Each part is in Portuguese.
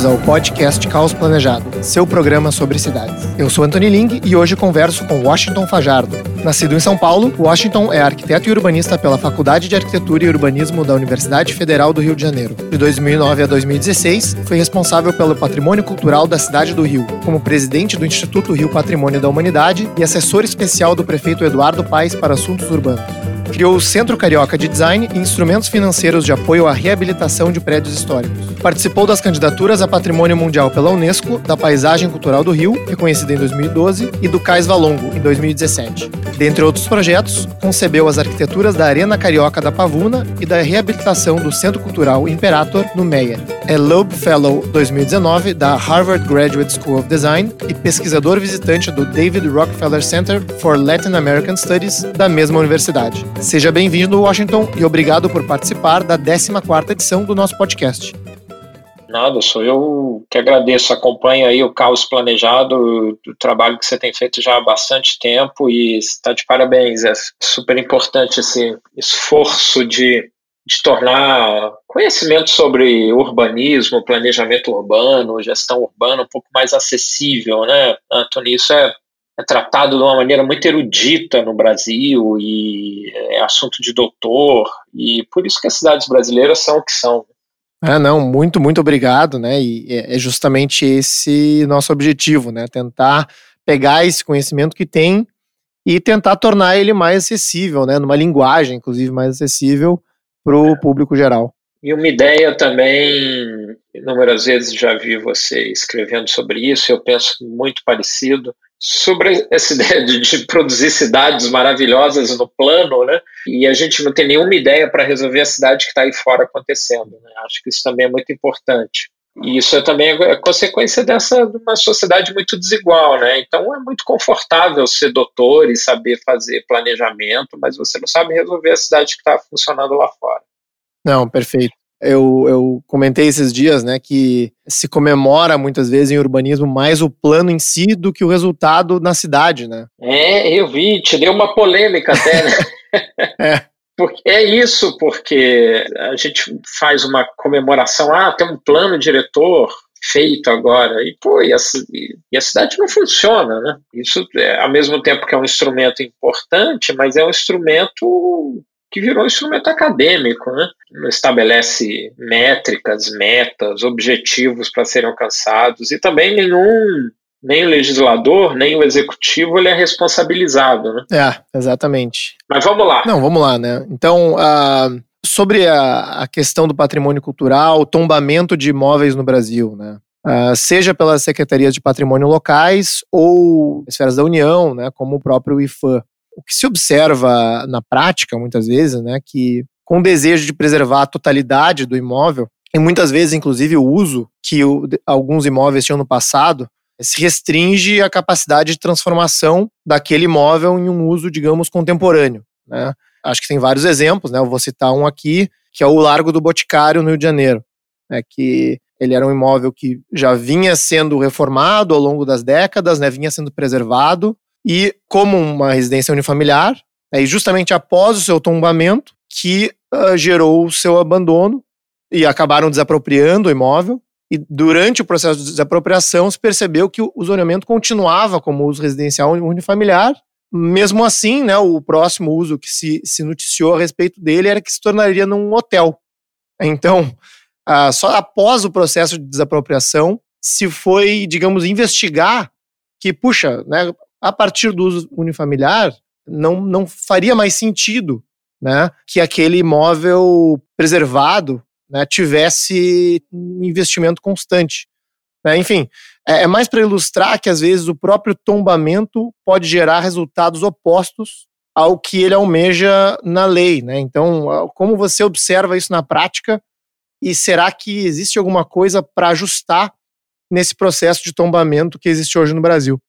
bem-vindos ao podcast Caos Planejado, seu programa sobre cidades. Eu sou Anthony Ling e hoje converso com Washington Fajardo. Nascido em São Paulo, Washington é arquiteto e urbanista pela Faculdade de Arquitetura e Urbanismo da Universidade Federal do Rio de Janeiro. De 2009 a 2016, foi responsável pelo patrimônio cultural da cidade do Rio, como presidente do Instituto Rio Patrimônio da Humanidade e assessor especial do prefeito Eduardo Paes para assuntos urbanos. Criou o Centro Carioca de Design e instrumentos financeiros de apoio à reabilitação de prédios históricos. Participou das candidaturas a Patrimônio Mundial pela Unesco, da Paisagem Cultural do Rio, reconhecida em 2012, e do Cais Valongo, em 2017. Dentre outros projetos, concebeu as arquiteturas da Arena Carioca da Pavuna e da reabilitação do Centro Cultural Imperator, no Meia. É Loeb Fellow 2019 da Harvard Graduate School of Design e pesquisador visitante do David Rockefeller Center for Latin American Studies da mesma universidade. Seja bem-vindo, Washington, e obrigado por participar da 14ª edição do nosso podcast. Nada, sou eu que agradeço. Acompanho aí o Caos Planejado, o trabalho que você tem feito já há bastante tempo e está de parabéns. É super importante esse esforço de, de tornar conhecimento sobre urbanismo, planejamento urbano, gestão urbana um pouco mais acessível, né, Antônio? Isso é, é tratado de uma maneira muito erudita no Brasil e é assunto de doutor, e por isso que as cidades brasileiras são o que são. Ah, não, muito, muito obrigado, né? E é, é justamente esse nosso objetivo, né? Tentar pegar esse conhecimento que tem e tentar tornar ele mais acessível, né? Numa linguagem, inclusive, mais acessível para o público geral. E uma ideia também, inúmeras vezes já vi você escrevendo sobre isso, eu penso muito parecido, sobre essa ideia de, de, produzir cidades maravilhosas no plano, né? E a gente não tem nenhuma ideia para resolver a cidade que está aí fora acontecendo. Né? Acho que isso também é muito importante. E isso é também é consequência dessa de uma sociedade muito desigual, né? Então é muito confortável ser doutor e saber fazer planejamento, mas você não sabe resolver a cidade que está funcionando lá fora. Não, perfeito. Eu, eu comentei esses dias, né, que se comemora muitas vezes em urbanismo mais o plano em si do que o resultado na cidade, né? É, eu vi, te deu uma polêmica até, né? é. Porque é isso, porque a gente faz uma comemoração, ah, tem um plano diretor feito agora, e pô, e a, e a cidade não funciona, né? Isso, é, ao mesmo tempo que é um instrumento importante, mas é um instrumento que virou um instrumento acadêmico, né? estabelece métricas, metas, objetivos para serem alcançados e também nenhum nem o legislador, nem o executivo ele é responsabilizado, né? É, exatamente. Mas vamos lá. Não, vamos lá, né? Então, uh, sobre a, a, questão do patrimônio cultural, o tombamento de imóveis no Brasil, né? Uh, seja pelas secretarias de patrimônio locais ou esferas da União, né, como o próprio IFAM o que se observa na prática, muitas vezes, né, que com o desejo de preservar a totalidade do imóvel, e muitas vezes, inclusive, o uso que o, alguns imóveis tinham no passado, se restringe a capacidade de transformação daquele imóvel em um uso, digamos, contemporâneo. Né? Acho que tem vários exemplos, né? Eu vou citar um aqui, que é o Largo do Boticário, no Rio de Janeiro, né? que ele era um imóvel que já vinha sendo reformado ao longo das décadas, né? vinha sendo preservado, e como uma residência unifamiliar, aí justamente após o seu tombamento, que uh, gerou o seu abandono e acabaram desapropriando o imóvel. E durante o processo de desapropriação se percebeu que o zoneamento continuava como uso residencial unifamiliar. Mesmo assim, né, o próximo uso que se, se noticiou a respeito dele era que se tornaria num hotel. Então, só após o processo de desapropriação se foi, digamos, investigar que, puxa, né, a partir do uso unifamiliar, não, não faria mais sentido né, que aquele imóvel preservado né, tivesse um investimento constante. Né? Enfim, é, é mais para ilustrar que às vezes o próprio tombamento pode gerar resultados opostos ao que ele almeja na lei. Né? Então, como você observa isso na prática e será que existe alguma coisa para ajustar nesse processo de tombamento que existe hoje no Brasil?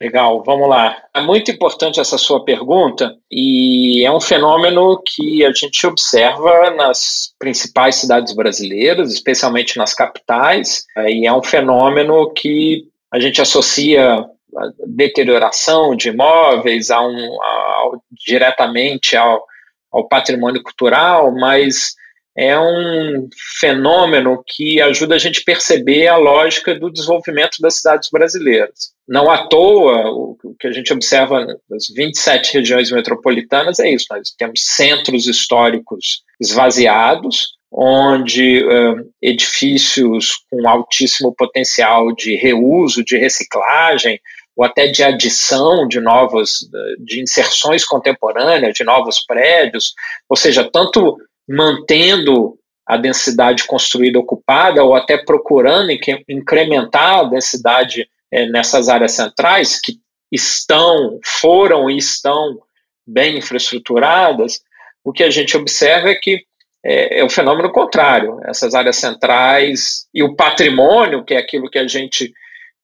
Legal, vamos lá. É muito importante essa sua pergunta e é um fenômeno que a gente observa nas principais cidades brasileiras, especialmente nas capitais, e é um fenômeno que a gente associa a deterioração de imóveis a um, a, diretamente ao, ao patrimônio cultural, mas é um fenômeno que ajuda a gente a perceber a lógica do desenvolvimento das cidades brasileiras. Não à toa, o que a gente observa nas 27 regiões metropolitanas é isso: nós temos centros históricos esvaziados, onde uh, edifícios com altíssimo potencial de reuso, de reciclagem, ou até de adição de novos, de inserções contemporâneas, de novos prédios, ou seja, tanto mantendo a densidade construída ocupada ou até procurando incrementar a densidade é, nessas áreas centrais que estão, foram e estão bem infraestruturadas, o que a gente observa é que é, é o fenômeno contrário. Essas áreas centrais e o patrimônio, que é aquilo que a gente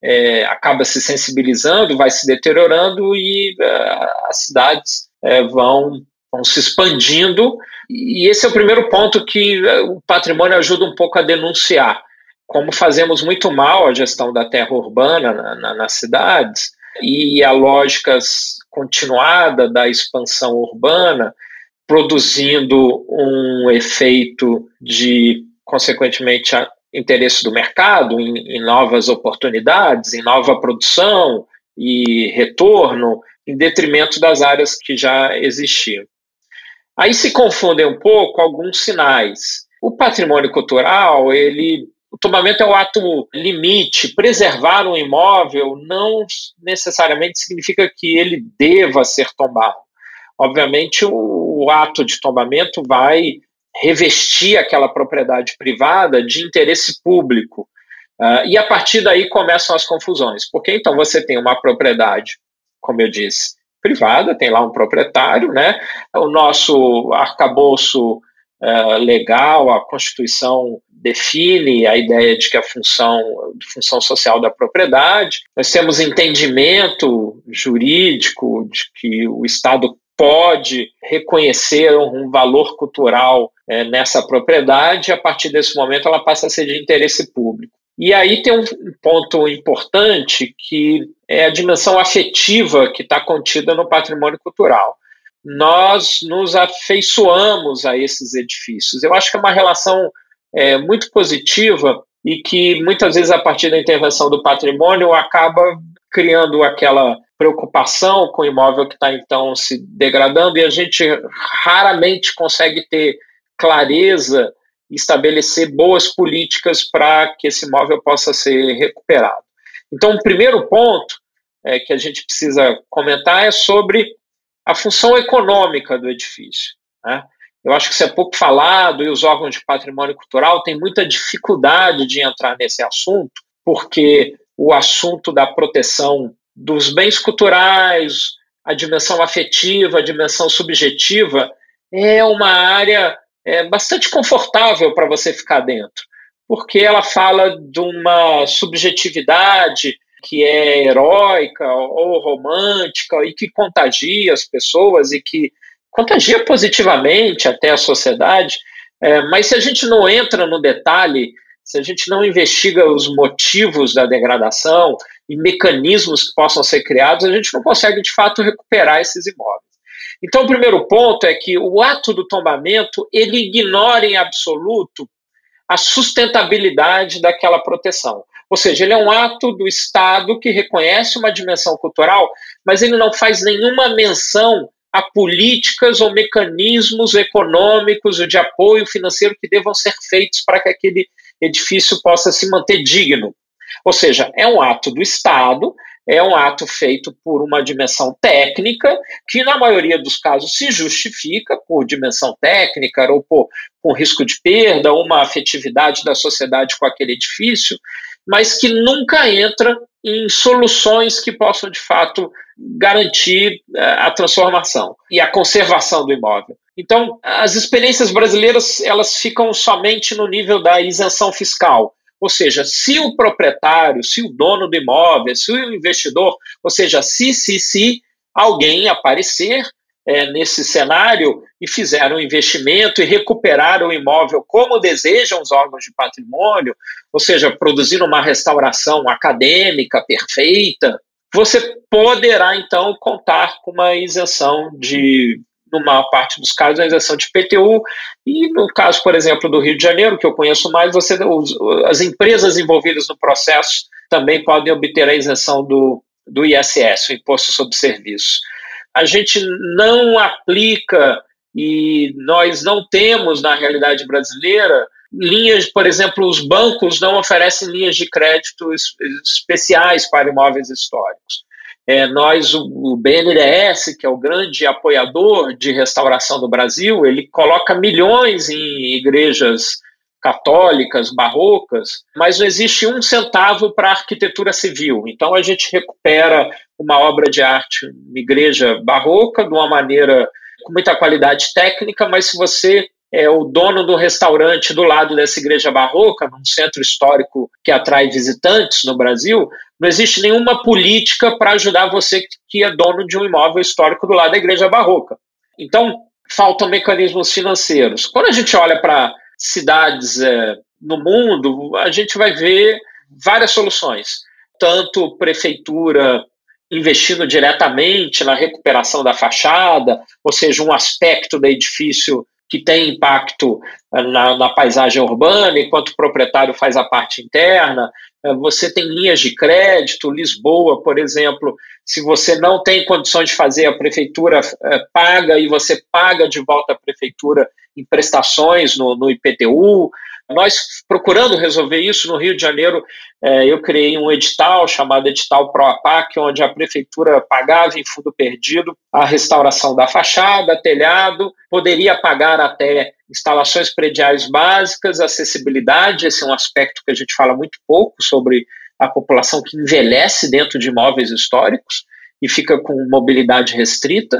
é, acaba se sensibilizando, vai se deteriorando e uh, as cidades é, vão, vão se expandindo. E esse é o primeiro ponto que o patrimônio ajuda um pouco a denunciar. Como fazemos muito mal a gestão da terra urbana na, na, nas cidades e a lógica continuada da expansão urbana, produzindo um efeito de, consequentemente, interesse do mercado em, em novas oportunidades, em nova produção e retorno, em detrimento das áreas que já existiam. Aí se confundem um pouco alguns sinais. O patrimônio cultural, ele, o tombamento é o ato limite. Preservar um imóvel não necessariamente significa que ele deva ser tombado. Obviamente, o, o ato de tombamento vai revestir aquela propriedade privada de interesse público. Uh, e a partir daí começam as confusões, porque então você tem uma propriedade, como eu disse, privada, tem lá um proprietário, né? O nosso arcabouço uh, legal, a Constituição define a ideia de que a função, função social da propriedade. Nós temos entendimento jurídico de que o Estado pode reconhecer um valor cultural é, nessa propriedade, a partir desse momento ela passa a ser de interesse público. E aí tem um ponto importante que é a dimensão afetiva que está contida no patrimônio cultural. Nós nos afeiçoamos a esses edifícios. Eu acho que é uma relação é, muito positiva e que muitas vezes a partir da intervenção do patrimônio acaba criando aquela preocupação com o imóvel que está então se degradando e a gente raramente consegue ter clareza estabelecer boas políticas para que esse imóvel possa ser recuperado. Então, o primeiro ponto é, que a gente precisa comentar é sobre a função econômica do edifício. Né? Eu acho que isso é pouco falado e os órgãos de patrimônio cultural têm muita dificuldade de entrar nesse assunto, porque o assunto da proteção dos bens culturais, a dimensão afetiva, a dimensão subjetiva, é uma área é, bastante confortável para você ficar dentro, porque ela fala de uma subjetividade que é heróica ou romântica e que contagia as pessoas e que contagia positivamente até a sociedade. É, mas se a gente não entra no detalhe, se a gente não investiga os motivos da degradação e mecanismos que possam ser criados, a gente não consegue de fato recuperar esses imóveis. Então, o primeiro ponto é que o ato do tombamento ele ignora em absoluto a sustentabilidade daquela proteção. Ou seja, ele é um ato do Estado que reconhece uma dimensão cultural, mas ele não faz nenhuma menção a políticas ou mecanismos econômicos ou de apoio financeiro que devam ser feitos para que aquele edifício possa se manter digno. Ou seja, é um ato do Estado é um ato feito por uma dimensão técnica, que na maioria dos casos se justifica por dimensão técnica ou por, por risco de perda, uma afetividade da sociedade com aquele edifício, mas que nunca entra em soluções que possam, de fato, garantir eh, a transformação e a conservação do imóvel. Então, as experiências brasileiras elas ficam somente no nível da isenção fiscal. Ou seja, se o proprietário, se o dono do imóvel, se o investidor, ou seja, se, se, se alguém aparecer é, nesse cenário e fizer um investimento e recuperar o imóvel como desejam os órgãos de patrimônio, ou seja, produzindo uma restauração acadêmica perfeita, você poderá então contar com uma isenção de no maior parte dos casos, a isenção de PTU. E no caso, por exemplo, do Rio de Janeiro, que eu conheço mais, você, as empresas envolvidas no processo também podem obter a isenção do, do ISS, o Imposto sobre Serviço. A gente não aplica e nós não temos, na realidade brasileira, linhas, por exemplo, os bancos não oferecem linhas de crédito especiais para imóveis históricos. É, nós, o, BNDES, que é o grande apoiador de restauração do Brasil, ele coloca milhões em igrejas católicas, barrocas, mas não existe um centavo para arquitetura civil. Então a gente recupera uma obra de arte, uma igreja barroca, de uma maneira com muita qualidade técnica, mas se você é o dono do restaurante do lado dessa igreja barroca, num centro histórico que atrai visitantes no Brasil, não existe nenhuma política para ajudar você que é dono de um imóvel histórico do lado da igreja barroca. Então, faltam mecanismos financeiros. Quando a gente olha para cidades é, no mundo, a gente vai ver várias soluções. Tanto prefeitura investindo diretamente na recuperação da fachada, ou seja, um aspecto do edifício que tem impacto eh, na, na, paisagem urbana, enquanto o proprietário faz a parte interna. Eh, você tem linhas de crédito, Lisboa, por exemplo, se você não tem condições de fazer, a prefeitura é, paga e você paga de volta à prefeitura em prestações no, no IPTU. Nós, procurando resolver isso no Rio de Janeiro, é, eu criei um edital chamado Edital ProAPAC, onde a prefeitura pagava em fundo perdido a restauração da fachada, telhado, poderia pagar até instalações prediais básicas, acessibilidade, esse é um aspecto que a gente fala muito pouco sobre a população que envelhece dentro de imóveis históricos e fica com mobilidade restrita,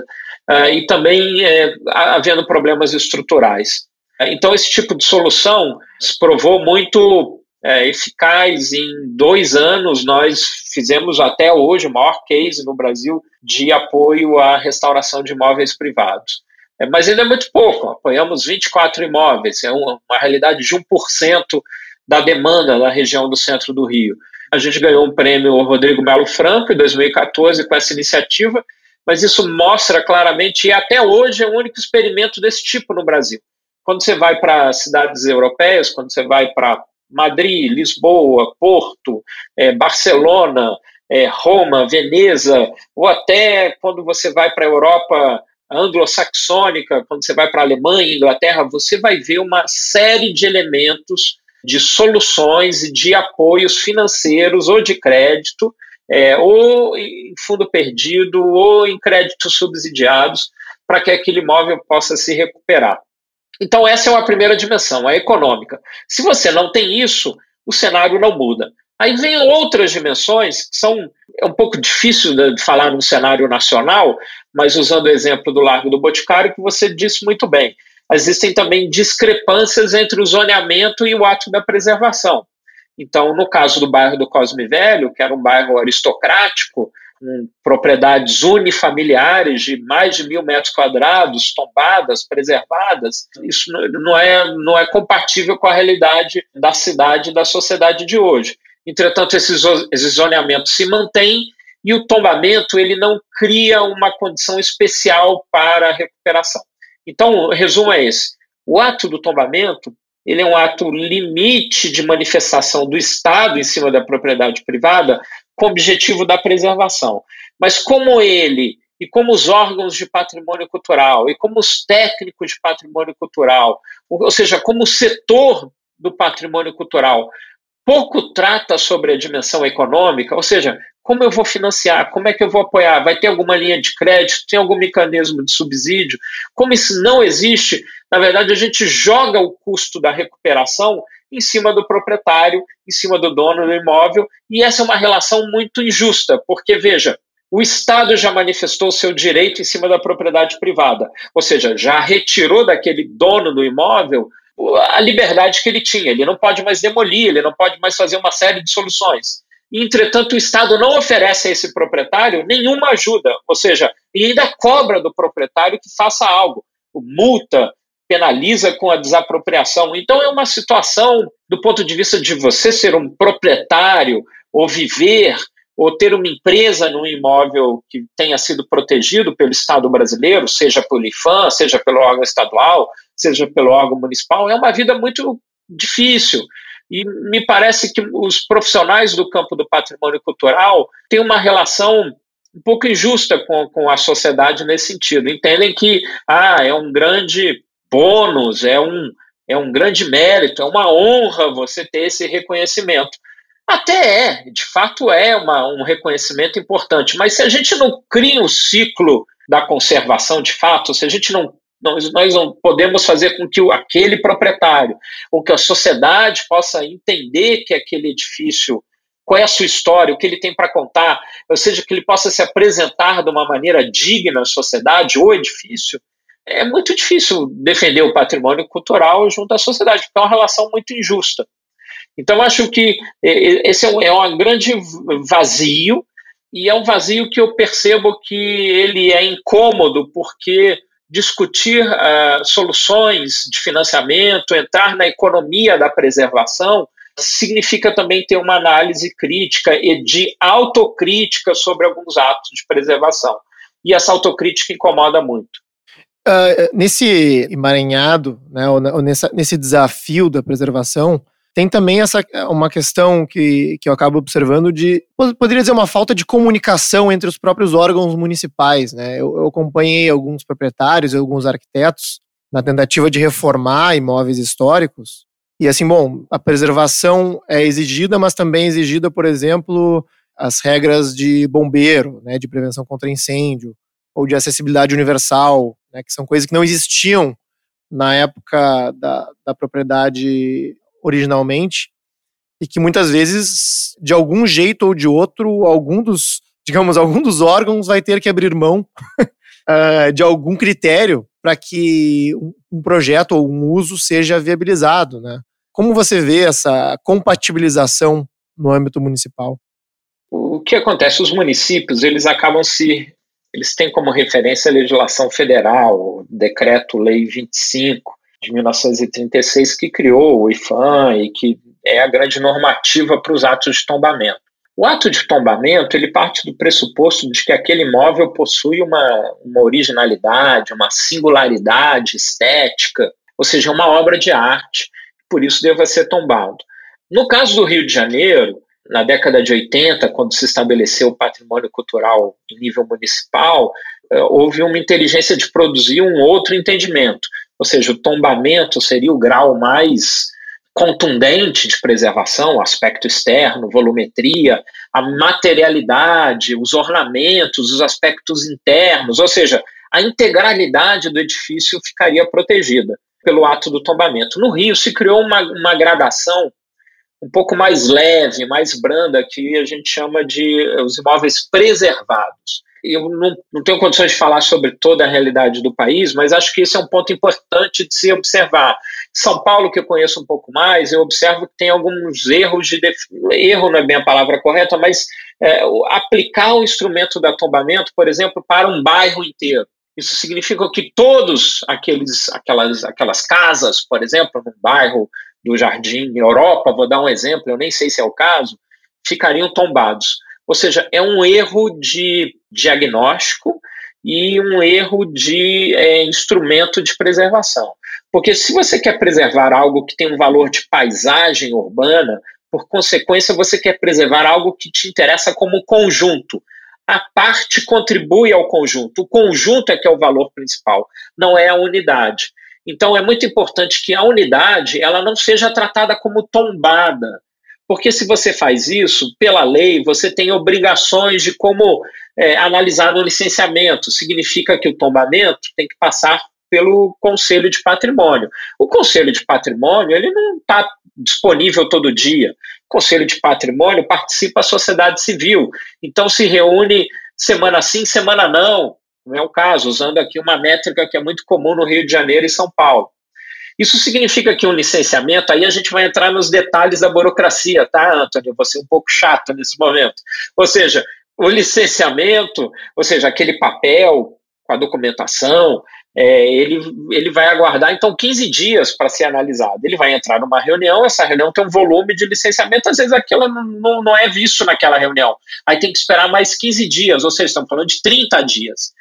uh, e também é, havendo problemas estruturais. Então, esse tipo de solução se provou muito é, eficaz. Em dois anos, nós fizemos até hoje o maior case no Brasil de apoio à restauração de imóveis privados. É, mas ainda é muito pouco, apoiamos 24 imóveis, é uma, uma realidade de 1% da demanda da região do centro do Rio. A gente ganhou um prêmio Rodrigo Melo Franco em 2014 com essa iniciativa, mas isso mostra claramente, e até hoje é o único experimento desse tipo no Brasil. Quando você vai para cidades europeias, quando você vai para Madrid, Lisboa, Porto, é, Barcelona, é, Roma, Veneza, ou até quando você vai para a Europa anglo-saxônica, quando você vai para a Alemanha, Inglaterra, você vai ver uma série de elementos de soluções e de apoios financeiros ou de crédito, é, ou em fundo perdido, ou em créditos subsidiados, para que aquele imóvel possa se recuperar. Então, essa é uma primeira dimensão, a econômica. Se você não tem isso, o cenário não muda. Aí vem outras dimensões que são é um pouco difícil de falar num cenário nacional, mas usando o exemplo do Largo do Boticário, que você disse muito bem. Existem também discrepâncias entre o zoneamento e o ato da preservação. Então, no caso do bairro do Cosme Velho, que era um bairro aristocrático, com propriedades unifamiliares de mais de mil metros quadrados, tombadas, preservadas, isso não é, não é compatível com a realidade da cidade e da sociedade de hoje. Entretanto, esse, zoneamento se mantém e o tombamento ele não cria uma condição especial para a recuperação. Então, o resumo é esse. O ato do tombamento ele é um ato limite de manifestação do Estado em cima da propriedade privada com o objetivo da preservação. Mas como ele e como os órgãos de patrimônio cultural e como os técnicos de patrimônio cultural, ou seja, como o setor do patrimônio cultural pouco trata sobre a dimensão econômica, ou seja, como eu vou financiar, como é que eu vou apoiar, vai ter alguma linha de crédito, tem algum mecanismo de subsídio? Como isso não existe, na verdade a gente joga o custo da recuperação em cima do proprietário, em cima do dono do imóvel, e essa é uma relação muito injusta, porque veja, o Estado já manifestou seu direito em cima da propriedade privada, ou seja, já retirou daquele dono do imóvel a liberdade que ele tinha. Ele não pode mais demolir, ele não pode mais fazer uma série de soluções. Entretanto, o Estado não oferece a esse proprietário nenhuma ajuda, ou seja, e ainda cobra do proprietário que faça algo, multa, penaliza com a desapropriação. Então, é uma situação, do ponto de vista de você ser um proprietário ou viver ou ter uma empresa num imóvel que tenha sido protegido pelo Estado brasileiro, seja pelo IFAM, seja pelo órgão estadual, seja pelo órgão municipal, é uma vida muito difícil. E me parece que os profissionais do campo do patrimônio cultural têm uma relação um pouco injusta com, com a sociedade nesse sentido. Entendem que ah, é um grande bônus, é um, é um grande mérito, é uma honra você ter esse reconhecimento. Até é, de fato é uma, um reconhecimento importante, mas se a gente não cria um ciclo da conservação de fato, se a gente não nós, nós não podemos fazer com que o, aquele proprietário ou que a sociedade possa entender que aquele edifício, qual é a sua história, o que ele tem para contar, ou seja, que ele possa se apresentar de uma maneira digna à sociedade ou edifício, é muito difícil defender o patrimônio cultural junto à sociedade, porque é uma relação muito injusta. Então, acho que esse é um, é um grande vazio, e é um vazio que eu percebo que ele é incômodo, porque discutir uh, soluções de financiamento, entrar na economia da preservação, significa também ter uma análise crítica e de autocrítica sobre alguns atos de preservação. E essa autocrítica incomoda muito. Uh, nesse emaranhado, né, ou, nessa, nesse desafio da preservação, tem também essa uma questão que, que eu acabo observando de poderia dizer uma falta de comunicação entre os próprios órgãos municipais, né? Eu, eu acompanhei alguns proprietários alguns arquitetos na tentativa de reformar imóveis históricos. E assim, bom, a preservação é exigida, mas também é exigida, por exemplo, as regras de bombeiro, né, de prevenção contra incêndio, ou de acessibilidade universal, né, que são coisas que não existiam na época da, da propriedade originalmente e que muitas vezes, de algum jeito ou de outro, algum dos, digamos, algum dos órgãos vai ter que abrir mão uh, de algum critério para que um projeto ou um uso seja viabilizado, né? Como você vê essa compatibilização no âmbito municipal? O que acontece? Os municípios eles acabam se eles têm como referência a legislação federal, o Decreto-Lei 25, de 1936 que criou o IFAM e que é a grande normativa para os atos de tombamento. O ato de tombamento ele parte do pressuposto de que aquele imóvel possui uma, uma originalidade, uma singularidade estética, ou seja, uma obra de arte, por isso deva ser tombado. No caso do Rio de Janeiro, na década de 80, quando se estabeleceu o patrimônio cultural em nível municipal, eh, houve uma inteligência de produzir um outro entendimento ou seja, o tombamento seria o grau mais contundente de preservação, aspecto externo, volumetria, a materialidade, os ornamentos, os aspectos internos, ou seja, a integralidade do edifício ficaria protegida pelo ato do tombamento. No Rio se criou uma, uma gradação um pouco mais leve, mais branda, que a gente chama de os imóveis preservados eu não, não tenho condições de falar sobre toda a realidade do país, mas acho que esse é um ponto importante de se observar. São Paulo, que eu conheço um pouco mais, eu observo que tem alguns erros de. Def... Erro não é bem a palavra correta, mas é, aplicar o instrumento do atombamento, por exemplo, para um bairro inteiro. Isso significa que todos aqueles, aquelas, aquelas casas, por exemplo, num bairro do Jardim Europa, vou dar um exemplo, eu nem sei se é o caso, ficariam tombados. Ou seja, é um erro de diagnóstico e um erro de é, instrumento de preservação. Porque se você quer preservar algo que tem um valor de paisagem urbana, por consequência, você quer preservar algo que te interessa como conjunto. A parte contribui ao conjunto. O conjunto é que é o valor principal, não é a unidade. Então é muito importante que a unidade ela não seja tratada como tombada, porque se você faz isso, pela lei, você tem obrigações de como é, analisar no licenciamento. Significa que o tombamento tem que passar pelo Conselho de Patrimônio. O Conselho de Patrimônio ele não está disponível todo dia. O Conselho de Patrimônio participa a sociedade civil. Então se reúne semana sim, semana não. Não é o caso, usando aqui uma métrica que é muito comum no Rio de Janeiro e São Paulo. Isso significa que um licenciamento, aí a gente vai entrar nos detalhes da burocracia, tá, Antônio? Eu vou ser um pouco chato nesse momento. Ou seja, o licenciamento, ou seja, aquele papel com a documentação, é, ele, ele vai aguardar então 15 dias para ser analisado. Ele vai entrar numa reunião, essa reunião tem um volume de licenciamento, às vezes aquilo não, não, não é visto naquela reunião. Aí tem que esperar mais 15 dias, ou seja, estamos falando de 30 dias.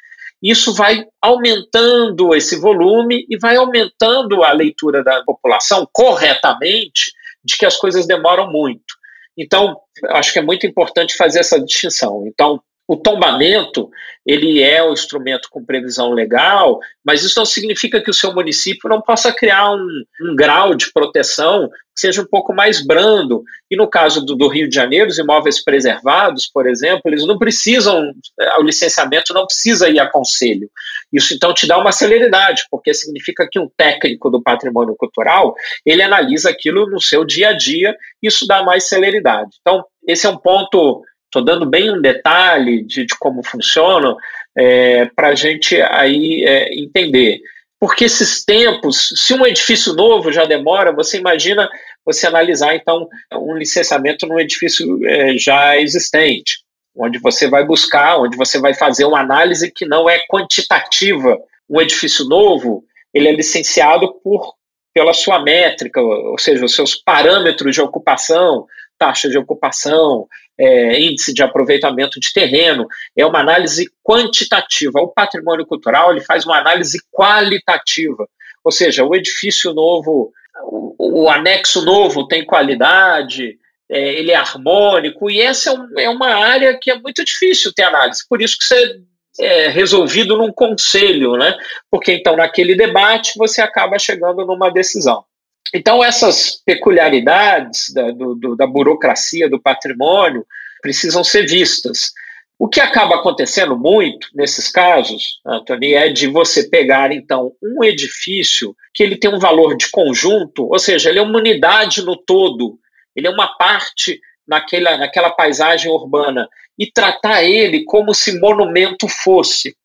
Isso vai aumentando esse volume e vai aumentando a leitura da população corretamente de que as coisas demoram muito. Então, acho que é muito importante fazer essa distinção. Então, o tombamento, ele é o instrumento com previsão legal, mas isso não significa que o seu município não possa criar um, um grau de proteção que seja um pouco mais brando. E no caso do, do, Rio de Janeiro, os imóveis preservados, por exemplo, eles não precisam, o licenciamento não precisa ir a conselho. Isso então te dá uma celeridade, porque significa que um técnico do patrimônio cultural, ele analisa aquilo no seu dia a dia, isso dá mais celeridade. Então, esse é um ponto Estou dando bem um detalhe de, de como funciona é, para a gente aí é, entender. Porque esses tempos, se um edifício novo já demora, você imagina você analisar então um licenciamento num edifício é, já existente, onde você vai buscar, onde você vai fazer uma análise que não é quantitativa. Um edifício novo, ele é licenciado por pela sua métrica, ou seja, os seus parâmetros de ocupação, taxa de ocupação, é, índice de aproveitamento de terreno, é uma análise quantitativa. O patrimônio cultural ele faz uma análise qualitativa, ou seja, o edifício novo, o, o anexo novo tem qualidade, é, ele é harmônico, e essa é, um, é, uma área que é muito difícil ter análise, por isso que você é resolvido num conselho, né? Porque então naquele debate você acaba chegando numa decisão. Então, essas peculiaridades da, do, do, da burocracia do patrimônio precisam ser vistas. O que acaba acontecendo muito nesses casos, Anthony, é de você pegar, então, um edifício que ele tem um valor de conjunto, ou seja, ele é uma unidade no todo, ele é uma parte naquela, naquela paisagem urbana, e tratar ele como se monumento fosse.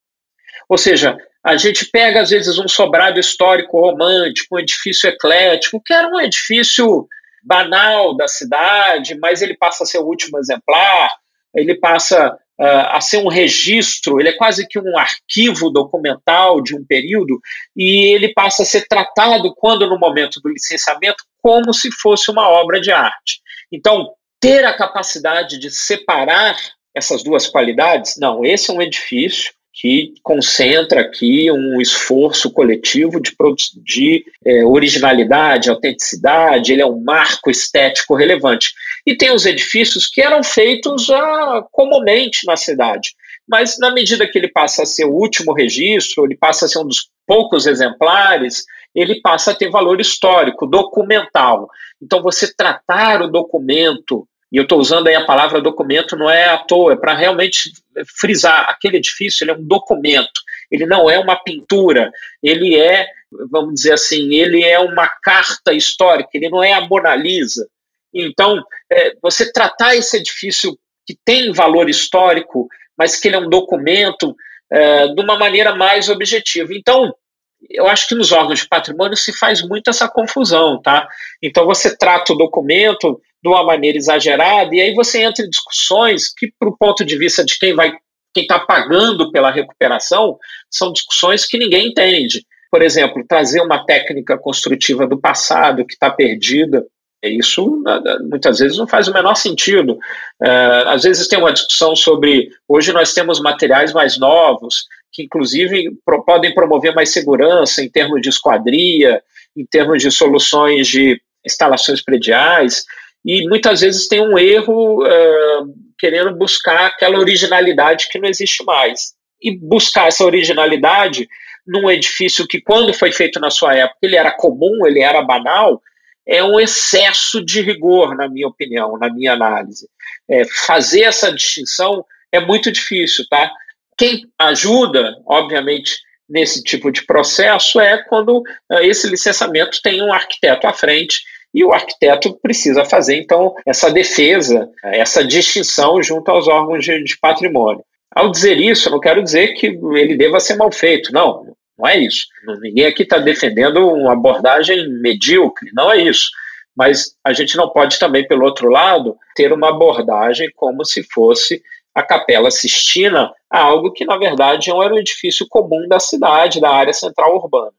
Ou seja, a gente pega, às vezes, um sobrado histórico romântico, um edifício eclético, que era um edifício banal da cidade, mas ele passa a ser o último exemplar, ele passa uh, a ser um registro, ele é quase que um arquivo documental de um período, e ele passa a ser tratado, quando no momento do licenciamento, como se fosse uma obra de arte. Então, ter a capacidade de separar essas duas qualidades, não, esse é um edifício que concentra aqui um esforço coletivo de, de é, originalidade, autenticidade, ele é um marco estético relevante. E tem os edifícios que eram feitos ah, comumente na cidade, mas na medida que ele passa a ser o último registro, ele passa a ser um dos poucos exemplares, ele passa a ter valor histórico, documental. Então, você tratar o documento e eu estou usando aí a palavra documento, não é à toa, é para realmente frisar, aquele edifício ele é um documento, ele não é uma pintura, ele é, vamos dizer assim, ele é uma carta histórica, ele não é a Mona Lisa. Então, é, você tratar esse edifício que tem valor histórico, mas que ele é um documento, é, de uma maneira mais objetiva. Então, eu acho que nos órgãos de patrimônio se faz muito essa confusão, tá? Então você trata o documento de uma maneira exagerada e aí você entra em discussões que, para o ponto de vista de quem vai, quem está pagando pela recuperação, são discussões que ninguém entende. Por exemplo, trazer uma técnica construtiva do passado que está perdida, isso muitas vezes não faz o menor sentido. É, às vezes tem uma discussão sobre hoje nós temos materiais mais novos, que inclusive podem promover mais segurança em termos de esquadria, em termos de soluções de instalações prediais, e muitas vezes tem um erro uh, querendo buscar aquela originalidade que não existe mais. E buscar essa originalidade num edifício que, quando foi feito na sua época, ele era comum, ele era banal, é um excesso de rigor, na minha opinião, na minha análise. É, fazer essa distinção é muito difícil, tá? Quem ajuda, obviamente, nesse tipo de processo é quando uh, esse licenciamento tem um arquiteto à frente e o arquiteto precisa fazer, então, essa defesa, essa distinção junto aos órgãos de, de patrimônio. Ao dizer isso, eu não quero dizer que ele deva ser mal feito, não, não é isso. Ninguém aqui está defendendo uma abordagem medíocre, não é isso. Mas a gente não pode também, pelo outro lado, ter uma abordagem como se fosse a Capela Sistina a algo que, na verdade, era um edifício comum da cidade, da área central urbana.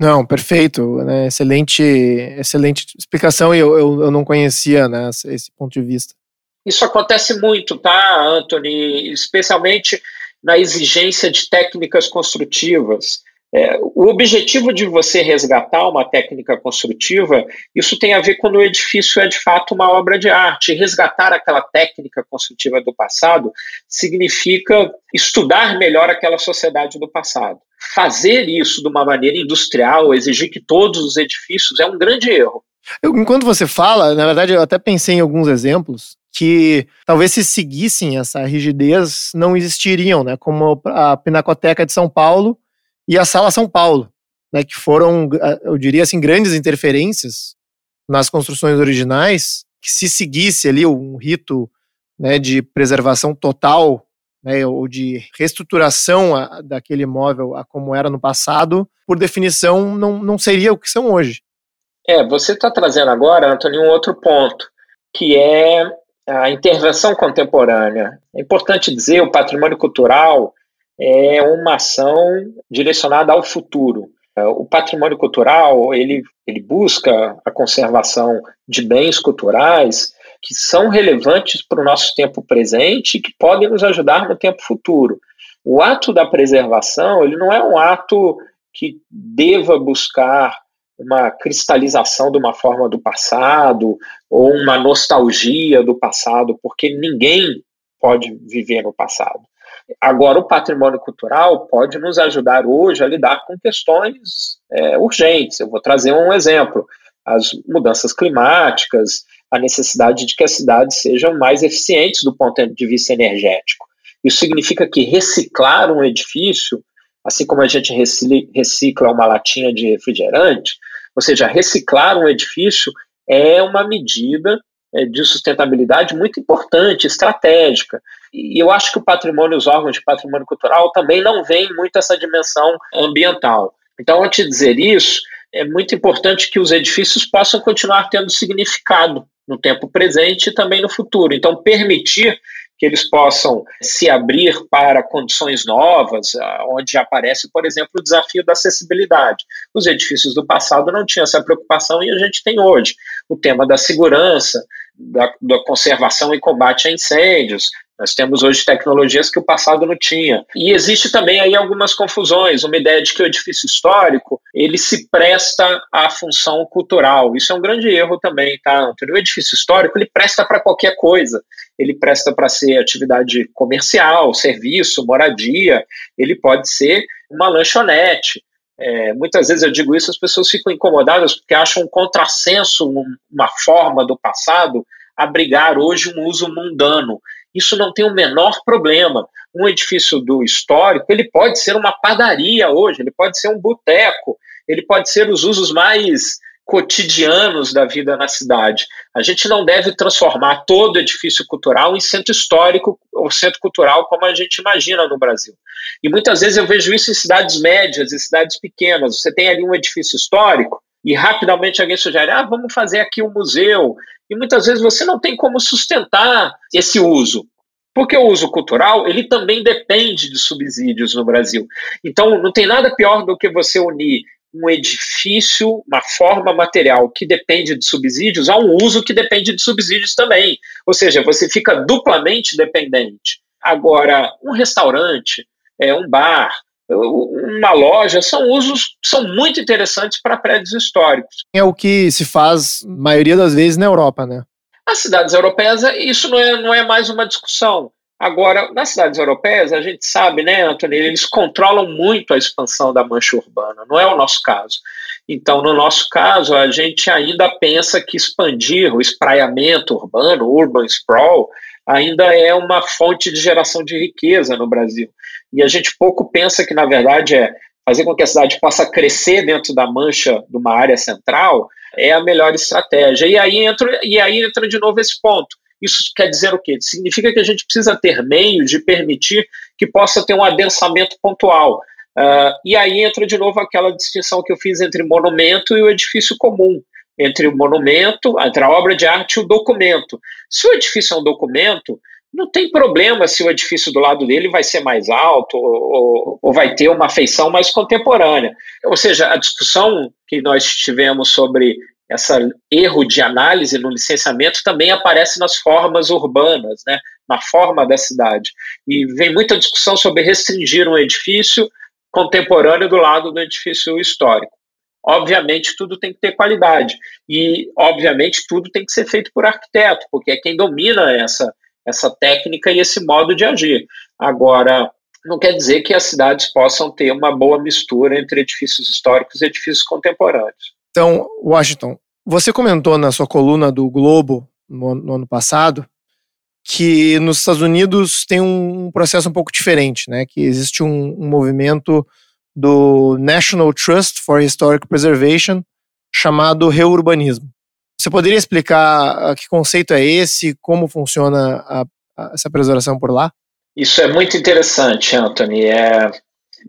Não, perfeito. Né? Excelente, excelente explicação e eu, eu, eu, não conhecia né, esse ponto de vista. Isso acontece muito, tá, Anthony? Especialmente na exigência de técnicas construtivas. É, o objetivo de você resgatar uma técnica construtiva, isso tem a ver quando o edifício é de fato uma obra de arte. Resgatar aquela técnica construtiva do passado significa estudar melhor aquela sociedade do passado. Fazer isso de uma maneira industrial, exigir que todos os edifícios, é um grande erro. Eu, enquanto você fala, na verdade, eu até pensei em alguns exemplos que talvez se seguissem essa rigidez não existiriam, né? Como a Pinacoteca de São Paulo e a Sala São Paulo, né, que foram, eu diria assim, grandes interferências nas construções originais, que se seguisse ali um rito né, de preservação total né, ou de reestruturação a, daquele imóvel a como era no passado, por definição, não, não seria o que são hoje. É, você está trazendo agora, Antônio, um outro ponto, que é a intervenção contemporânea. É importante dizer, o patrimônio cultural é uma ação direcionada ao futuro. O patrimônio cultural ele, ele busca a conservação de bens culturais que são relevantes para o nosso tempo presente e que podem nos ajudar no tempo futuro. O ato da preservação ele não é um ato que deva buscar uma cristalização de uma forma do passado ou uma nostalgia do passado, porque ninguém pode viver no passado. Agora, o patrimônio cultural pode nos ajudar hoje a lidar com questões é, urgentes. Eu vou trazer um exemplo: as mudanças climáticas, a necessidade de que as cidades sejam mais eficientes do ponto de vista energético. Isso significa que reciclar um edifício, assim como a gente recicla uma latinha de refrigerante, ou seja, reciclar um edifício é uma medida de sustentabilidade muito importante, estratégica. E eu acho que o patrimônio, os órgãos de patrimônio cultural também não veem muito essa dimensão ambiental. Então, antes de dizer isso, é muito importante que os edifícios possam continuar tendo significado no tempo presente e também no futuro. Então, permitir que eles possam se abrir para condições novas, onde aparece, por exemplo, o desafio da acessibilidade. Os edifícios do passado não tinham essa preocupação e a gente tem hoje. O tema da segurança, da, da conservação e combate a incêndios, nós temos hoje tecnologias que o passado não tinha. E existe também aí algumas confusões, uma ideia de que o edifício histórico, ele se presta à função cultural. Isso é um grande erro também, tá, Antônio? O edifício histórico, ele presta para qualquer coisa. Ele presta para ser atividade comercial, serviço, moradia, ele pode ser uma lanchonete. É, muitas vezes eu digo isso, as pessoas ficam incomodadas porque acham um contrassenso, uma forma do passado, abrigar hoje um uso mundano. Isso não tem o menor problema. Um edifício do histórico, ele pode ser uma padaria hoje, ele pode ser um boteco, ele pode ser os usos mais cotidianos da vida na cidade. A gente não deve transformar todo edifício cultural em centro histórico ou centro cultural como a gente imagina no Brasil. E muitas vezes eu vejo isso em cidades médias, em cidades pequenas. Você tem ali um edifício histórico e rapidamente alguém sugere: ah, vamos fazer aqui um museu. E muitas vezes você não tem como sustentar esse uso. Porque o uso cultural, ele também depende de subsídios no Brasil. Então, não tem nada pior do que você unir um edifício, uma forma material que depende de subsídios, a um uso que depende de subsídios também. Ou seja, você fica duplamente dependente. Agora, um restaurante, é, um bar, uma loja, são usos são muito interessantes para prédios históricos. É o que se faz, maioria das vezes, na Europa, né? Nas cidades europeias, isso não é, não é mais uma discussão. Agora, nas cidades europeias, a gente sabe, né, Antônio, eles controlam muito a expansão da mancha urbana, não é o nosso caso. Então, no nosso caso, a gente ainda pensa que expandir o espraiamento urbano, urban sprawl, ainda é uma fonte de geração de riqueza no Brasil. E a gente pouco pensa que, na verdade, é fazer com que a cidade possa crescer dentro da mancha de uma área central é a melhor estratégia. E aí entra, e aí entra de novo esse ponto. Isso quer dizer o quê? Significa que a gente precisa ter meio de permitir que possa ter um adensamento pontual. Uh, e aí entra de novo aquela distinção que eu fiz entre monumento e o edifício comum, entre o monumento, entre a obra de arte e o documento. Se o edifício é um documento, não tem problema se o edifício do lado dele vai ser mais alto ou, ou, vai ter uma feição mais contemporânea. Ou seja, a discussão que nós tivemos sobre esse erro de análise no licenciamento também aparece nas formas urbanas, né, na forma da cidade. E vem muita discussão sobre restringir um edifício contemporâneo do lado do edifício histórico. Obviamente, tudo tem que ter qualidade. E, obviamente, tudo tem que ser feito por arquiteto, porque é quem domina essa, essa técnica e esse modo de agir. Agora, não quer dizer que as cidades possam ter uma boa mistura entre edifícios históricos e edifícios contemporâneos. Então, Washington, você comentou na sua coluna do Globo no, no ano passado que nos Estados Unidos tem um processo um pouco diferente, né? Que existe um, um movimento do National Trust for Historic Preservation chamado reurbanismo. Você poderia explicar ah, que conceito é esse, como funciona a, a, essa preservação por lá? Isso é muito interessante, Anthony. É,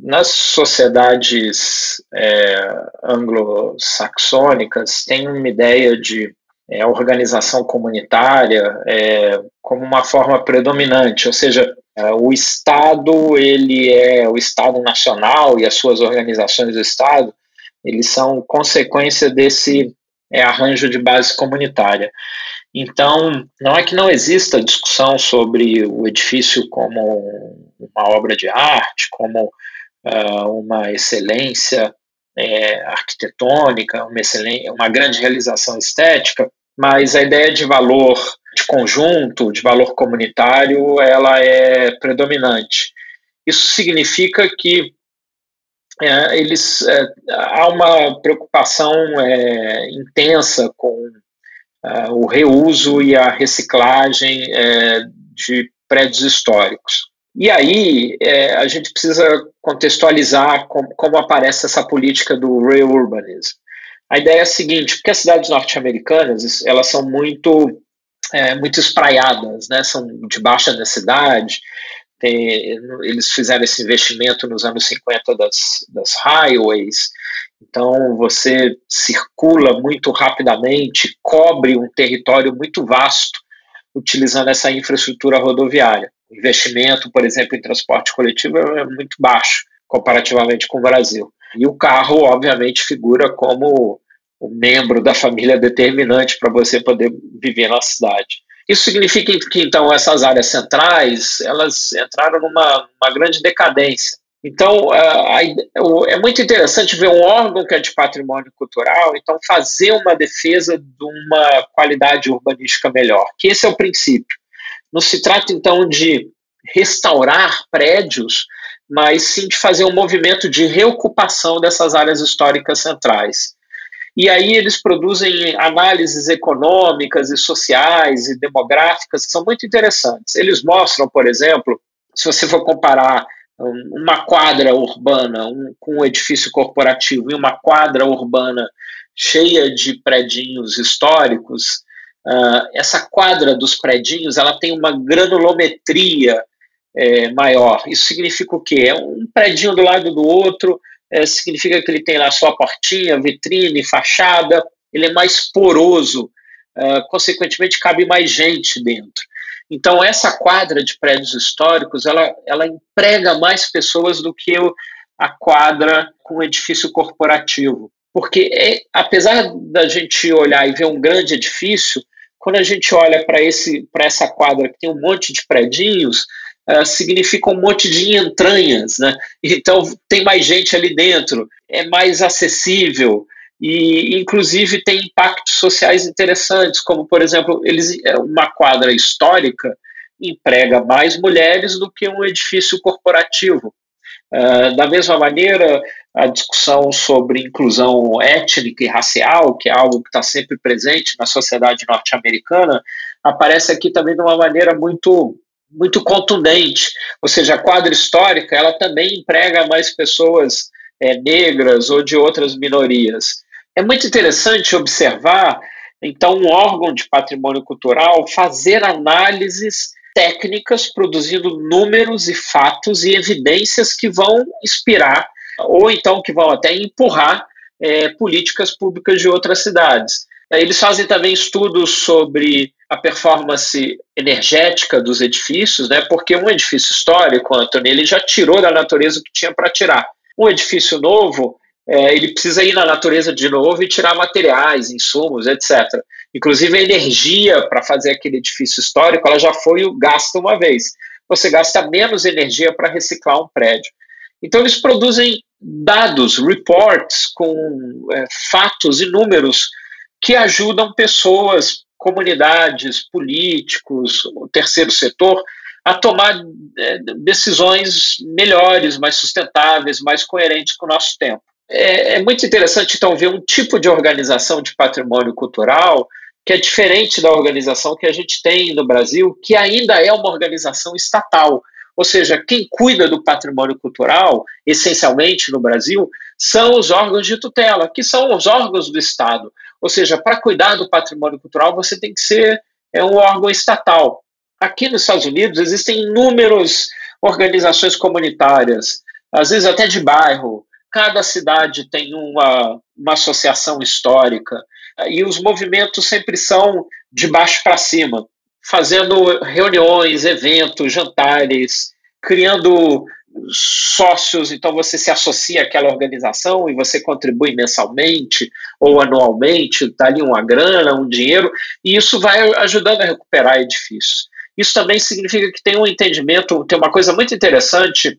nas sociedades é, anglo-saxônicas tem uma ideia de é, organização comunitária é, como uma forma predominante, ou seja, é, o Estado ele é o Estado nacional e as suas organizações do Estado eles são consequência desse é, arranjo de base comunitária. Então, não é que não exista discussão sobre o edifício como uma obra de arte, como uma excelência é, arquitetônica, uma, excelência, uma grande realização estética, mas a ideia de valor de conjunto, de valor comunitário, ela é predominante. Isso significa que é, eles é, há uma preocupação é, intensa com é, o reuso e a reciclagem é, de prédios históricos. E aí é, a gente precisa contextualizar como, como, aparece essa política do real urbanism. A ideia é a seguinte, porque as cidades norte-americanas elas são muito é, muito espraiadas, né? São de baixa densidade. Tem, eles fizeram esse investimento nos anos 50 das, das highways. Então você circula muito rapidamente, cobre um território muito vasto utilizando essa infraestrutura rodoviária. Investimento, por exemplo, em transporte coletivo é muito baixo comparativamente com o Brasil. E o carro, obviamente, figura como um membro da família determinante para você poder viver na cidade. Isso significa que, então, essas áreas centrais, elas entraram numa grande decadência. Então, é muito interessante ver um órgão que é de patrimônio cultural, então, fazer uma defesa de uma qualidade urbanística melhor, que esse é o princípio. Não se trata, então, de restaurar prédios, mas sim de fazer um movimento de reocupação dessas áreas históricas centrais. E aí eles produzem análises econômicas e sociais e demográficas que são muito interessantes. Eles mostram, por exemplo, se você for comparar uma quadra urbana com um edifício corporativo e uma quadra urbana cheia de predinhos históricos, uh, essa quadra dos predinhos ela tem uma granulometria é, maior. Isso significa o quê? É um predinho do lado do outro, é, significa que ele tem lá sua portinha, vitrine, fachada, ele é mais poroso, uh, consequentemente cabe mais gente dentro. Então, essa quadra de prédios históricos, ela, ela emprega mais pessoas do que a quadra com edifício corporativo. Porque, é, apesar da gente olhar e ver um grande edifício, quando a gente olha para essa quadra que tem um monte de predinhos, uh, significa um monte de entranhas, né? Então, tem mais gente ali dentro, é mais acessível, e inclusive tem impactos sociais interessantes, como por exemplo, eles é, uma quadra histórica emprega mais mulheres do que um edifício corporativo. Uh, da mesma maneira, a discussão sobre inclusão étnica e racial, que é algo que está sempre presente na sociedade norte-americana, aparece aqui também de uma maneira muito muito contundente. Ou seja, a quadra histórica ela também emprega mais pessoas é, negras ou de outras minorias. É muito interessante observar, então, um órgão de patrimônio cultural fazer análises técnicas, produzindo números e fatos e evidências que vão inspirar, ou então que vão até empurrar é, políticas públicas de outras cidades. Eles fazem também estudos sobre a performance energética dos edifícios, né? porque um edifício histórico, Antônio, ele já tirou da natureza o que tinha para tirar. Um edifício novo, é, ele precisa ir na natureza de novo e tirar materiais, insumos, etc. Inclusive a energia para fazer aquele edifício histórico, ela já foi gasta uma vez. Você gasta menos energia para reciclar um prédio. Então eles produzem dados, reports com é, fatos e números que ajudam pessoas, comunidades, políticos, o terceiro setor a tomar é, decisões melhores, mais sustentáveis, mais coerentes com o nosso tempo. É, é, muito interessante, então, ver um tipo de organização de patrimônio cultural que é diferente da organização que a gente tem no Brasil, que ainda é uma organização estatal. Ou seja, quem cuida do patrimônio cultural, essencialmente no Brasil, são os órgãos de tutela, que são os órgãos do Estado. Ou seja, para cuidar do patrimônio cultural, você tem que ser é, um órgão estatal. Aqui nos Estados Unidos existem inúmeras organizações comunitárias, às vezes até de bairro. Cada cidade tem uma, uma associação histórica e os movimentos sempre são de baixo para cima fazendo reuniões, eventos, jantares, criando sócios, então você se associa àquela organização e você contribui mensalmente ou anualmente, dá ali uma grana, um dinheiro, e isso vai ajudando a recuperar edifícios. Isso também significa que tem um entendimento, tem uma coisa muito interessante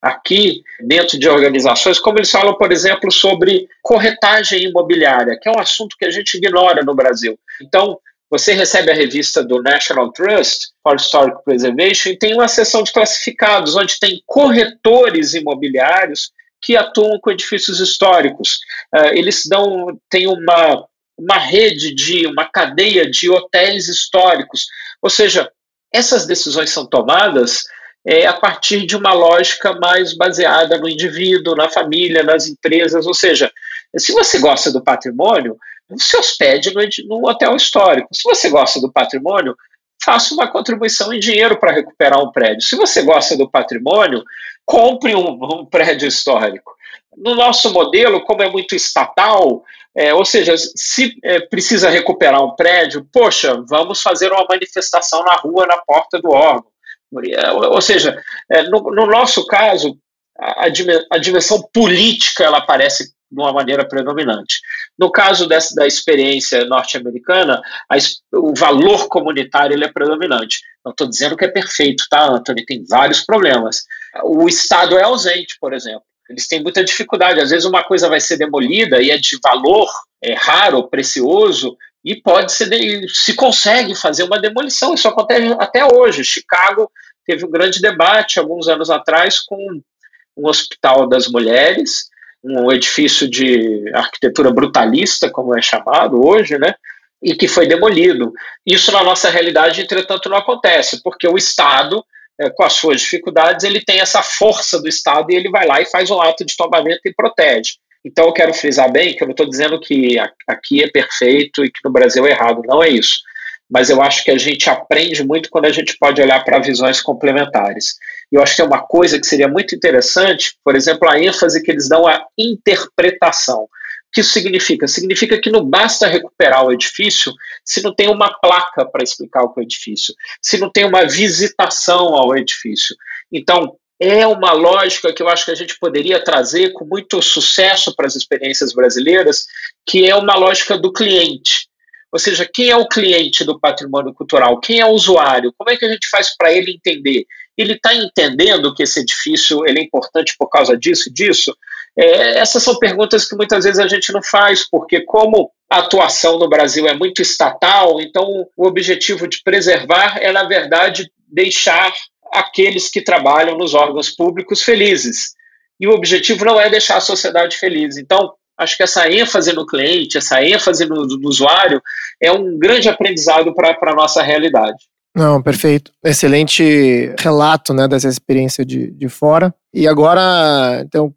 aqui dentro de organizações, como eles falam, por exemplo, sobre corretagem imobiliária, que é um assunto que a gente ignora no Brasil. Então, você recebe a revista do National Trust for Historic Preservation e tem uma seção de classificados, onde tem corretores imobiliários que atuam com edifícios históricos. Uh, eles dão, têm uma, uma rede de, uma cadeia de hotéis históricos. Ou seja, essas decisões são tomadas é, a partir de uma lógica mais baseada no indivíduo, na família, nas empresas. Ou seja, se você gosta do patrimônio, se hospede no, no hotel histórico. Se você gosta do patrimônio, faça uma contribuição em dinheiro para recuperar um prédio. Se você gosta do patrimônio, compre um, um prédio histórico. No nosso modelo, como é muito estatal, é, ou seja, se é, precisa recuperar um prédio, poxa, vamos fazer uma manifestação na rua, na porta do órgão. Ou seja, é, no, no, nosso caso, a, a dimensão política ela aparece de uma maneira predominante. No caso dessa, da experiência norte-americana, o valor comunitário ele é predominante. Não estou dizendo que é perfeito, tá, Anthony? Tem vários problemas. O Estado é ausente, por exemplo. Eles têm muita dificuldade. Às vezes uma coisa vai ser demolida e é de valor é raro, precioso, e pode ser se consegue fazer uma demolição. Isso acontece até hoje. Chicago teve um grande debate alguns anos atrás com um hospital das mulheres um edifício de arquitetura brutalista, como é chamado hoje, né? E que foi demolido. Isso na nossa realidade, entretanto, não acontece, porque o Estado, é, com as suas dificuldades, ele tem essa força do Estado e ele vai lá e faz um ato de tombamento e protege. Então, eu quero frisar bem que eu não estou dizendo que aqui é perfeito e que no Brasil é errado, não é isso mas eu acho que a gente aprende muito quando a gente pode olhar para visões complementares. Eu acho que é uma coisa que seria muito interessante, por exemplo, a ênfase que eles dão à interpretação. O que isso significa? Significa que não basta recuperar o edifício se não tem uma placa para explicar o que é o edifício, se não tem uma visitação ao edifício. Então, é uma lógica que eu acho que a gente poderia trazer com muito sucesso para as experiências brasileiras, que é uma lógica do cliente. Ou seja, quem é o cliente do patrimônio cultural? Quem é o usuário? Como é que a gente faz para ele entender? Ele está entendendo que esse edifício ele é importante por causa disso e disso? É, essas são perguntas que muitas vezes a gente não faz, porque como a atuação no Brasil é muito estatal, então o objetivo de preservar é, na verdade, deixar aqueles que trabalham nos órgãos públicos felizes. E o objetivo não é deixar a sociedade feliz. Então, Acho que essa ênfase no cliente, essa ênfase no, no usuário é um grande aprendizado para a nossa realidade. Não, perfeito. Excelente relato né, dessa experiência de, de fora. E agora, então,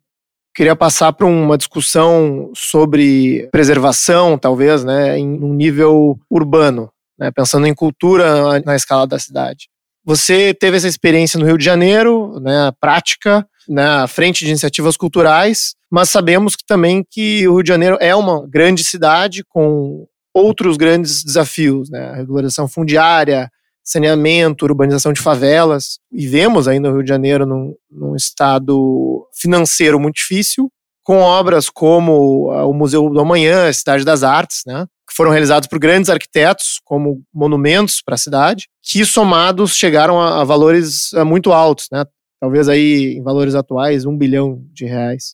queria passar para uma discussão sobre preservação, talvez, né, em um nível urbano, né, pensando em cultura na escala da cidade. Você teve essa experiência no Rio de Janeiro, né, prática, na frente de iniciativas culturais, mas sabemos que também que o Rio de Janeiro é uma grande cidade com outros grandes desafios, né? A regularização fundiária, saneamento, urbanização de favelas. Vivemos ainda no Rio de Janeiro num, num estado financeiro muito difícil, com obras como o Museu do Amanhã, a Cidade das Artes, né? que foram realizados por grandes arquitetos como monumentos para a cidade, que somados chegaram a, a valores muito altos, né? talvez aí em valores atuais um bilhão de reais.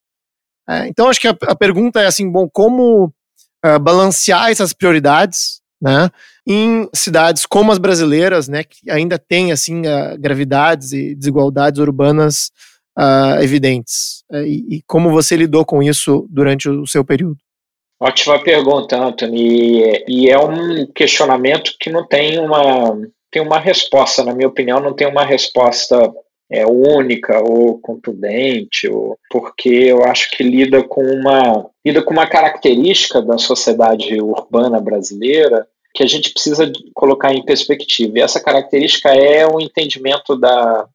É, então acho que a, a, pergunta é assim, bom, como uh, balancear essas prioridades, né, em cidades como as brasileiras, né, que ainda tem assim gravidades e desigualdades urbanas uh, evidentes. Uh, e, e, como você lidou com isso durante o seu período? Ótima pergunta, Anthony. E é um questionamento que não tem uma tem uma resposta, na minha opinião, não tem uma resposta é, única ou contundente, ou, porque eu acho que lida com uma lida com uma característica da sociedade urbana brasileira que a gente precisa colocar em perspectiva. E essa característica é o entendimento da,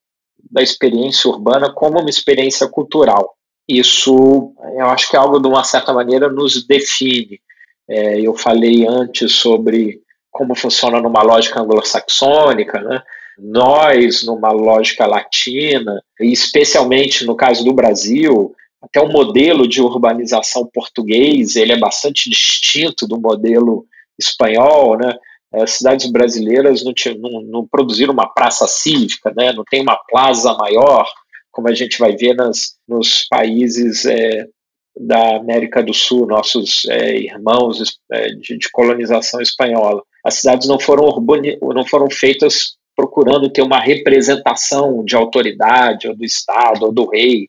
da experiência urbana como uma experiência cultural. Isso, eu acho que é algo de uma certa maneira nos define. É, eu falei antes sobre como funciona numa lógica anglo-saxônica, né? Nós, numa lógica latina, e especialmente no caso do Brasil, até o modelo de urbanização português, ele é bastante distinto do modelo espanhol, né? As cidades brasileiras não, não, não, produziram uma praça cívica, né? não tem uma plaza maior, como a gente vai ver nas, nos países é, da América do Sul, nossos é, irmãos é, de, de, colonização espanhola. As cidades não foram, não foram feitas procurando ter uma representação de autoridade, ou do Estado, ou do rei.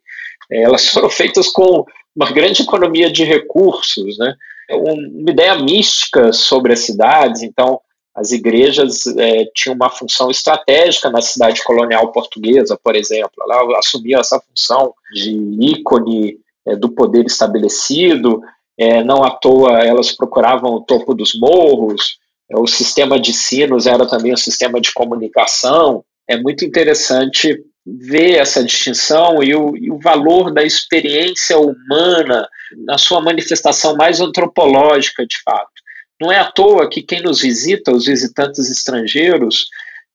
É, elas foram feitas com uma grande economia de recursos, né? uma ideia mística sobre as cidades. Então, as igrejas é, tinham uma função estratégica na cidade colonial portuguesa, por exemplo. Ela assumia essa função de ícone é, do poder estabelecido. É, não à toa elas procuravam o topo dos morros, o sistema de sinos era também um sistema de comunicação. É muito interessante ver essa distinção e o, e o valor da experiência humana na sua manifestação mais antropológica, de fato. Não é à toa que quem nos visita, os visitantes estrangeiros,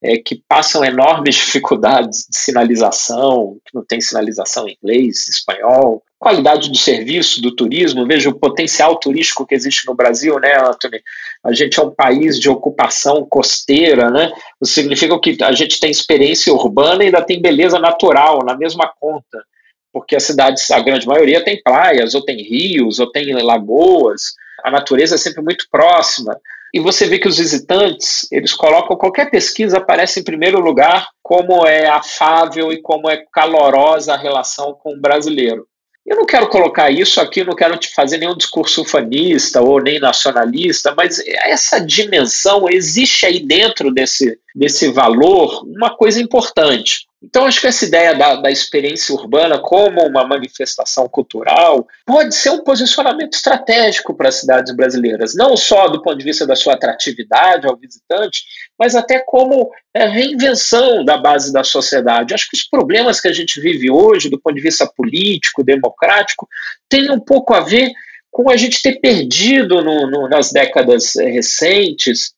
é, que passam enormes dificuldades de sinalização, que não tem sinalização em inglês, espanhol, qualidade do serviço, do turismo, veja o potencial turístico que existe no Brasil, né, Anthony? A gente é um país de ocupação costeira, né? Isso significa que a gente tem experiência urbana e ainda tem beleza natural na mesma conta, porque as cidades, a grande maioria, tem praias, ou tem rios, ou tem lagoas, a natureza é sempre muito próxima. E você vê que os visitantes, eles colocam qualquer pesquisa, aparece em primeiro lugar como é afável e como é calorosa a relação com o brasileiro. Eu não quero colocar isso aqui, não quero te fazer nenhum discurso ufanista ou nem nacionalista, mas essa dimensão existe aí dentro desse, desse valor uma coisa importante. Então, acho que essa ideia da, da experiência urbana como uma manifestação cultural pode ser um posicionamento estratégico para as cidades brasileiras, não só do ponto de vista da sua atratividade ao visitante, mas até como é, reinvenção da base da sociedade. Acho que os problemas que a gente vive hoje, do ponto de vista político, democrático, têm um pouco a ver com a gente ter perdido no, no, nas décadas recentes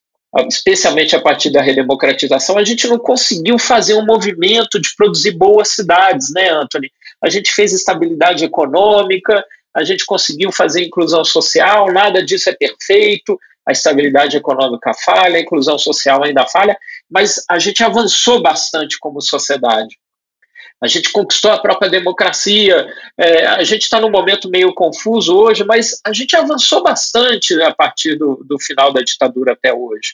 especialmente a partir da redemocratização, a gente não conseguiu fazer um movimento de produzir boas cidades, né, Anthony? A gente fez estabilidade econômica, a gente conseguiu fazer inclusão social, nada disso é perfeito, a estabilidade econômica falha, a inclusão social ainda falha, mas a gente avançou bastante como sociedade. A gente conquistou a própria democracia. É, a gente está num momento meio confuso hoje, mas a gente avançou bastante a partir do, do final da ditadura até hoje.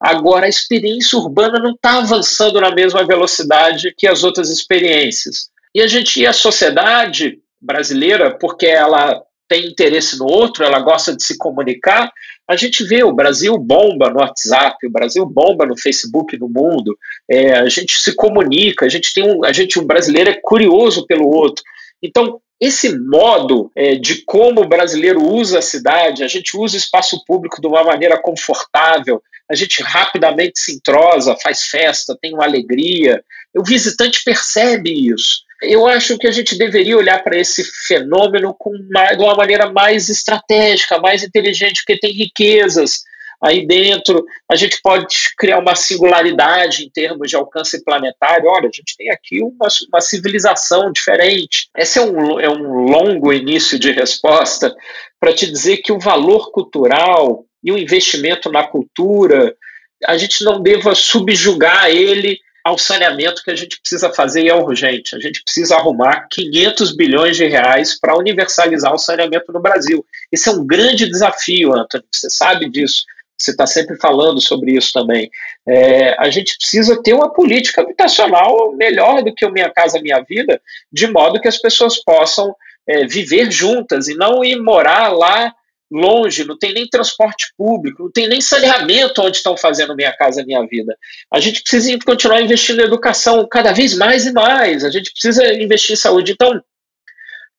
Agora, a experiência urbana não está avançando na mesma velocidade que as outras experiências. E a gente, e a sociedade brasileira, porque ela tem interesse no outro, ela gosta de se comunicar. A gente vê o Brasil bomba no WhatsApp, o Brasil bomba no Facebook, no mundo. É, a gente se comunica, a gente tem um, a gente um brasileiro é curioso pelo outro. Então esse modo é, de como o brasileiro usa a cidade, a gente usa o espaço público de uma maneira confortável, a gente rapidamente se entrosa, faz festa, tem uma alegria. O visitante percebe isso eu acho que a gente deveria olhar para esse fenômeno com uma, de uma maneira mais estratégica, mais inteligente, porque tem riquezas. aí dentro, a gente pode criar uma singularidade em termos de alcance planetário. Olha, a gente tem aqui uma, uma civilização diferente. Esse é um, é um longo início de resposta para te dizer que o valor cultural e o investimento na cultura, a gente não deva subjugar ele ao saneamento que a gente precisa fazer e é urgente. A gente precisa arrumar 500 bilhões de reais para universalizar o saneamento no Brasil. Esse é um grande desafio, Antônio, você sabe disso. Você está sempre falando sobre isso também. É, a gente precisa ter uma política habitacional melhor do que o Minha Casa Minha Vida, de modo que as pessoas possam é, viver juntas e não ir morar lá longe, não tem nem transporte público, não tem nem saneamento onde estão fazendo Minha Casa Minha Vida. A gente precisa continuar investindo em educação cada vez mais e mais, a gente precisa investir em saúde. Então, o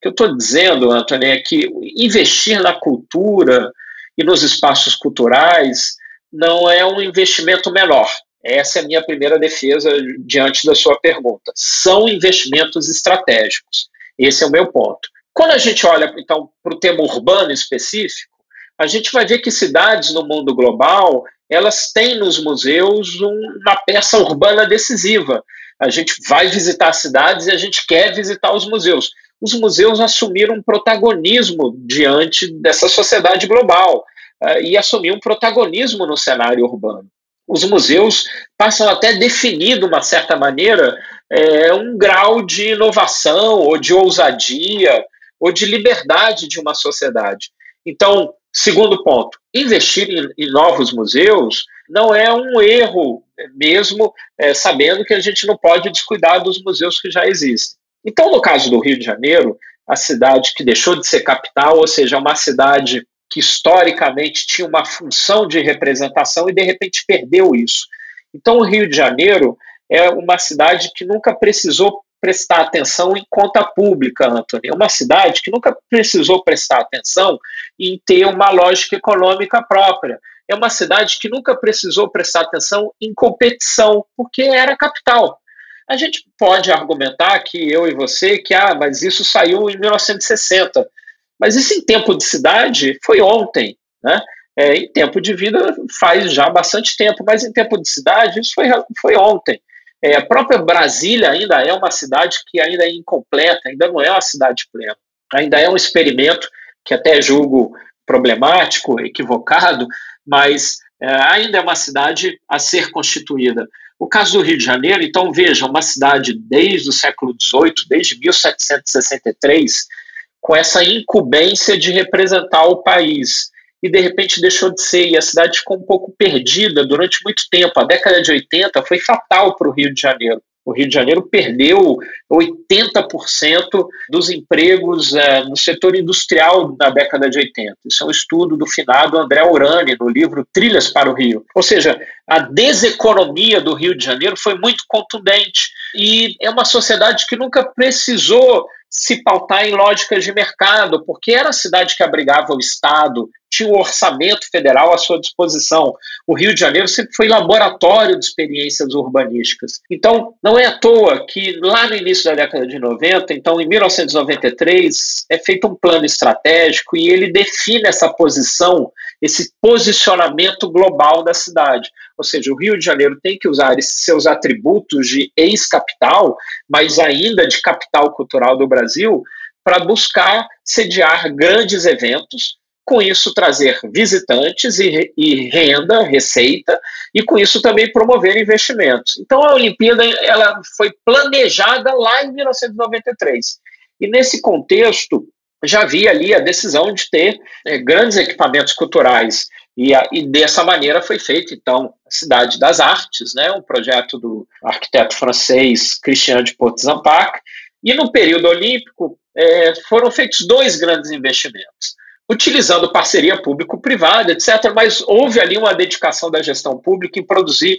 que eu estou dizendo, Antônio, é que investir na cultura e nos espaços culturais não é um investimento menor. Essa é a minha primeira defesa diante da sua pergunta. São investimentos estratégicos. Esse é o meu ponto. Quando a gente olha, então, para o tema urbano específico, a gente vai ver que cidades no mundo global elas têm nos museus uma peça urbana decisiva. A gente vai visitar cidades e a gente quer visitar os museus. Os museus assumiram um protagonismo diante dessa sociedade global uh, e assumiram um protagonismo no cenário urbano. Os museus passam até definir, de uma certa maneira, é, um grau de inovação ou de ousadia ou de liberdade de uma sociedade. Então, segundo ponto, investir em, em novos museus não é um erro, mesmo é, sabendo que a gente não pode descuidar dos museus que já existem. Então, no caso do Rio de Janeiro, a cidade que deixou de ser capital, ou seja, uma cidade que historicamente tinha uma função de representação e de repente perdeu isso. Então, o Rio de Janeiro é uma cidade que nunca precisou prestar atenção em conta pública, Antônio. É uma cidade que nunca precisou prestar atenção em ter uma lógica econômica própria. É uma cidade que nunca precisou prestar atenção em competição, porque era capital. A gente pode argumentar que eu e você que ah, mas isso saiu em 1960. Mas isso em tempo de cidade foi ontem, né? É, em tempo de vida faz já bastante tempo, mas em tempo de cidade isso foi, foi ontem. É, a própria Brasília ainda é uma cidade que ainda é incompleta, ainda não é uma cidade plena. Ainda é um experimento que até julgo problemático, equivocado, mas é, ainda é uma cidade a ser constituída. O caso do Rio de Janeiro, então, veja, uma cidade desde o século XVIII, desde 1763, com essa incumbência de representar o país e de repente deixou de ser, e a cidade ficou um pouco perdida durante muito tempo. A década de 80 foi fatal para o Rio de Janeiro. O Rio de Janeiro perdeu 80% dos empregos é, no setor industrial na década de 80. Isso é um estudo do finado André Urani, no livro Trilhas para o Rio. Ou seja, a deseconomia do Rio de Janeiro foi muito contundente. E é uma sociedade que nunca precisou se pautar em lógicas de mercado, porque era a cidade que abrigava o Estado, tinha o orçamento federal à sua disposição. O Rio de Janeiro sempre foi laboratório de experiências urbanísticas. Então, não é à toa que lá no início da década de 90, então em 1993, é feito um plano estratégico e ele define essa posição, esse posicionamento global da cidade. Ou seja, o Rio de Janeiro tem que usar esses seus atributos de ex-capital, mas ainda de capital cultural do Brasil, para buscar sediar grandes eventos com isso trazer visitantes e, e, renda, receita, e com isso também promover investimentos. Então a Olimpíada ela foi planejada lá em 1993. E nesse contexto já havia ali a decisão de ter é, grandes equipamentos culturais e, a, e, dessa maneira foi feito então a Cidade das Artes, né, um projeto do arquiteto francês Christian de Portes-Ampac, e no período olímpico é, foram feitos dois grandes investimentos utilizando parceria público-privada, etc. Mas houve ali uma dedicação da gestão pública em produzir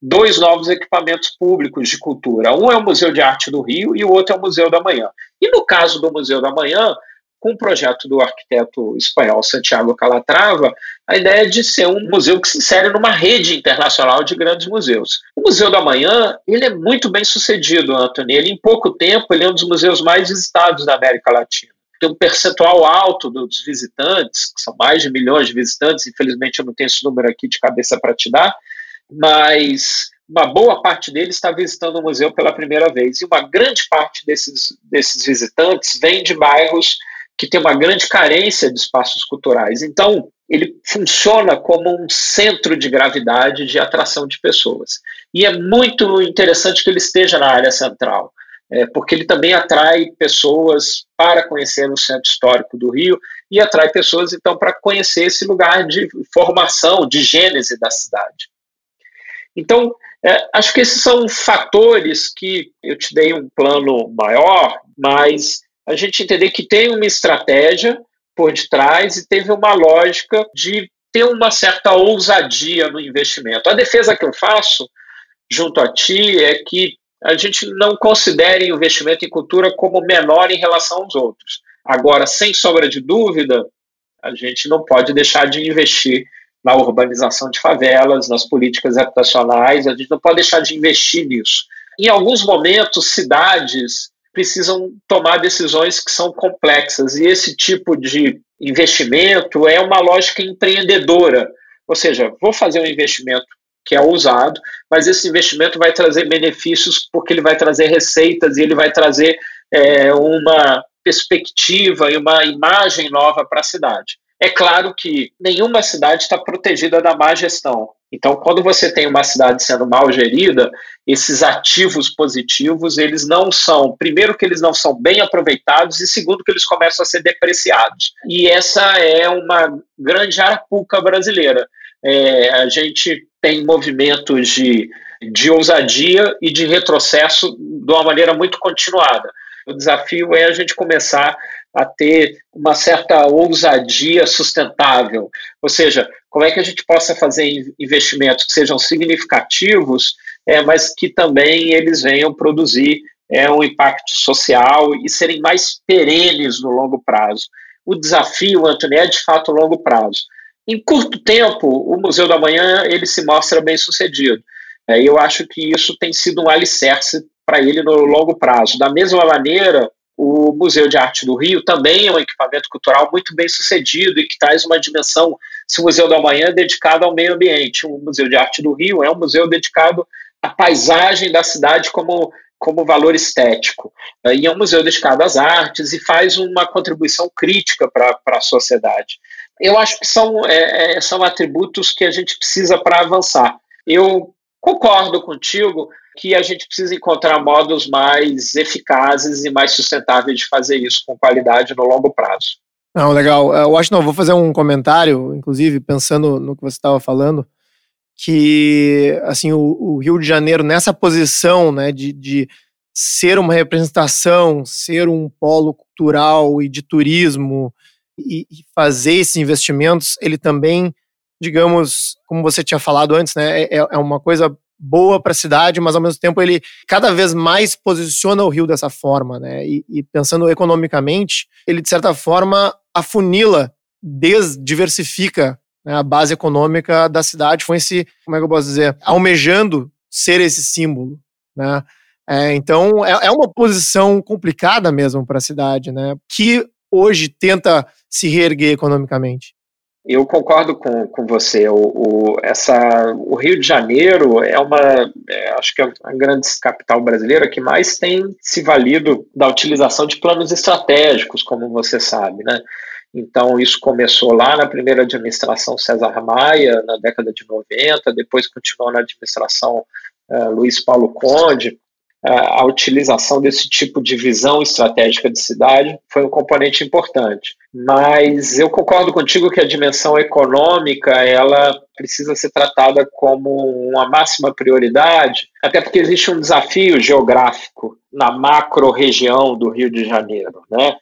dois novos equipamentos públicos de cultura. Um é o Museu de Arte do Rio e o outro é o Museu da Manhã. E no caso do Museu da Manhã, com o projeto do arquiteto espanhol Santiago Calatrava, a ideia é de ser um museu que se insere numa rede internacional de grandes museus. O Museu da Manhã, ele é muito bem sucedido, Anthony. Ele, em pouco tempo, ele é um dos museus mais visitados da América Latina. Tem um percentual alto dos visitantes, que são mais de milhões de visitantes, infelizmente eu não tenho esse número aqui de cabeça para te dar, mas uma boa parte deles está visitando o museu pela primeira vez. E uma grande parte desses, desses visitantes vem de bairros que têm uma grande carência de espaços culturais. Então, ele funciona como um centro de gravidade de atração de pessoas. E é muito interessante que ele esteja na área central, é, porque ele também atrai pessoas para conhecer o centro histórico do Rio e atrai pessoas, então, para conhecer esse lugar de formação, de gênese da cidade. Então, é, acho que esses são fatores que eu te dei um plano maior, mas a gente entender que tem uma estratégia por detrás e teve uma lógica de ter uma certa ousadia no investimento. A defesa que eu faço junto a ti é que a gente não considere o investimento em cultura como menor em relação aos outros. Agora, sem sombra de dúvida, a gente não pode deixar de investir na urbanização de favelas, nas políticas habitacionais, a gente não pode deixar de investir nisso. Em alguns momentos, cidades precisam tomar decisões que são complexas, e esse tipo de investimento é uma lógica empreendedora. Ou seja, vou fazer um investimento que é ousado, mas esse investimento vai trazer benefícios porque ele vai trazer receitas e ele vai trazer é, uma perspectiva e uma imagem nova para a cidade. É claro que nenhuma cidade está protegida da má gestão. Então, quando você tem uma cidade sendo mal gerida, esses ativos positivos, eles não são, primeiro que eles não são bem aproveitados e segundo que eles começam a ser depreciados. E essa é uma grande arapuca brasileira. É, a gente tem movimentos de, de ousadia e de retrocesso de uma maneira muito continuada. O desafio é a gente começar a ter uma certa ousadia sustentável, ou seja, como é que a gente possa fazer investimentos que sejam significativos, é, mas que também eles venham produzir é, um impacto social e serem mais perenes no longo prazo. O desafio, Antônio, é de fato longo prazo. Em curto tempo, o Museu da Manhã ele se mostra bem sucedido. É, eu acho que isso tem sido um alicerce para ele no longo prazo. Da mesma maneira, o Museu de Arte do Rio também é um equipamento cultural muito bem sucedido e que traz uma dimensão. Se o Museu da Manhã é dedicado ao meio ambiente, o Museu de Arte do Rio é um museu dedicado à paisagem da cidade como, como valor estético. E é um museu dedicado às artes e faz uma contribuição crítica para a sociedade. Eu acho que são, é, é, são atributos que a gente precisa para avançar. Eu concordo contigo que a gente precisa encontrar modos mais eficazes e mais sustentáveis de fazer isso com qualidade no longo prazo. Não, legal. Eu acho não, vou fazer um comentário, inclusive, pensando no que você estava falando, que assim o, o, Rio de Janeiro, nessa posição né, de, de ser uma representação, ser um polo cultural e de turismo, e, e fazer esses investimentos, ele também, digamos, como você tinha falado antes, né, é, é uma coisa boa para a cidade, mas ao mesmo tempo ele cada vez mais posiciona o Rio dessa forma, né? E, e pensando economicamente, ele de certa forma afunila, desdiversifica né, a base econômica da cidade com esse, como é que eu posso dizer, almejando ser esse símbolo, né? É, então é, é uma posição complicada mesmo para a cidade, né? Que hoje tenta se reerguer economicamente. Eu concordo com, com você. O, o, essa, o Rio de Janeiro é uma, é, acho que é a grande capital brasileira que mais tem se valido da utilização de planos estratégicos, como você sabe, né? Então, isso começou lá na primeira administração César Maia, na década de 90, depois continuou na administração uh, Luiz Paulo Conde a utilização desse tipo de visão estratégica de cidade foi um componente importante. Mas eu concordo contigo que a dimensão econômica ela precisa ser tratada como uma máxima prioridade, até porque existe um desafio geográfico na macro-região do Rio de Janeiro, né?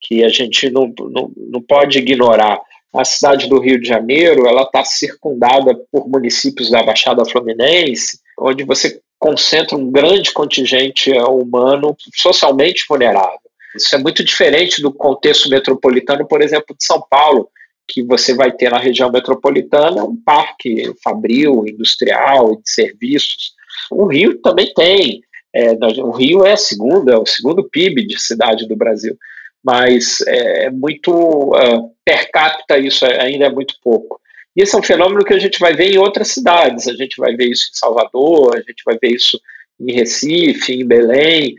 que a gente não, não, não pode ignorar. A cidade do Rio de Janeiro ela está circundada por municípios da Baixada Fluminense, onde você concentra um grande contingente humano socialmente vulnerável. Isso é muito diferente do contexto metropolitano, por exemplo, de São Paulo, que você vai ter na região metropolitana um parque fabril, industrial, de serviços. O Rio também tem. É, o Rio é segunda, o segundo PIB de cidade do Brasil. mas é muito uh, per capita isso é, ainda é muito pouco. Esse é um fenômeno que a gente vai ver em outras cidades. A gente vai ver isso em Salvador, a gente vai ver isso em Recife, em Belém.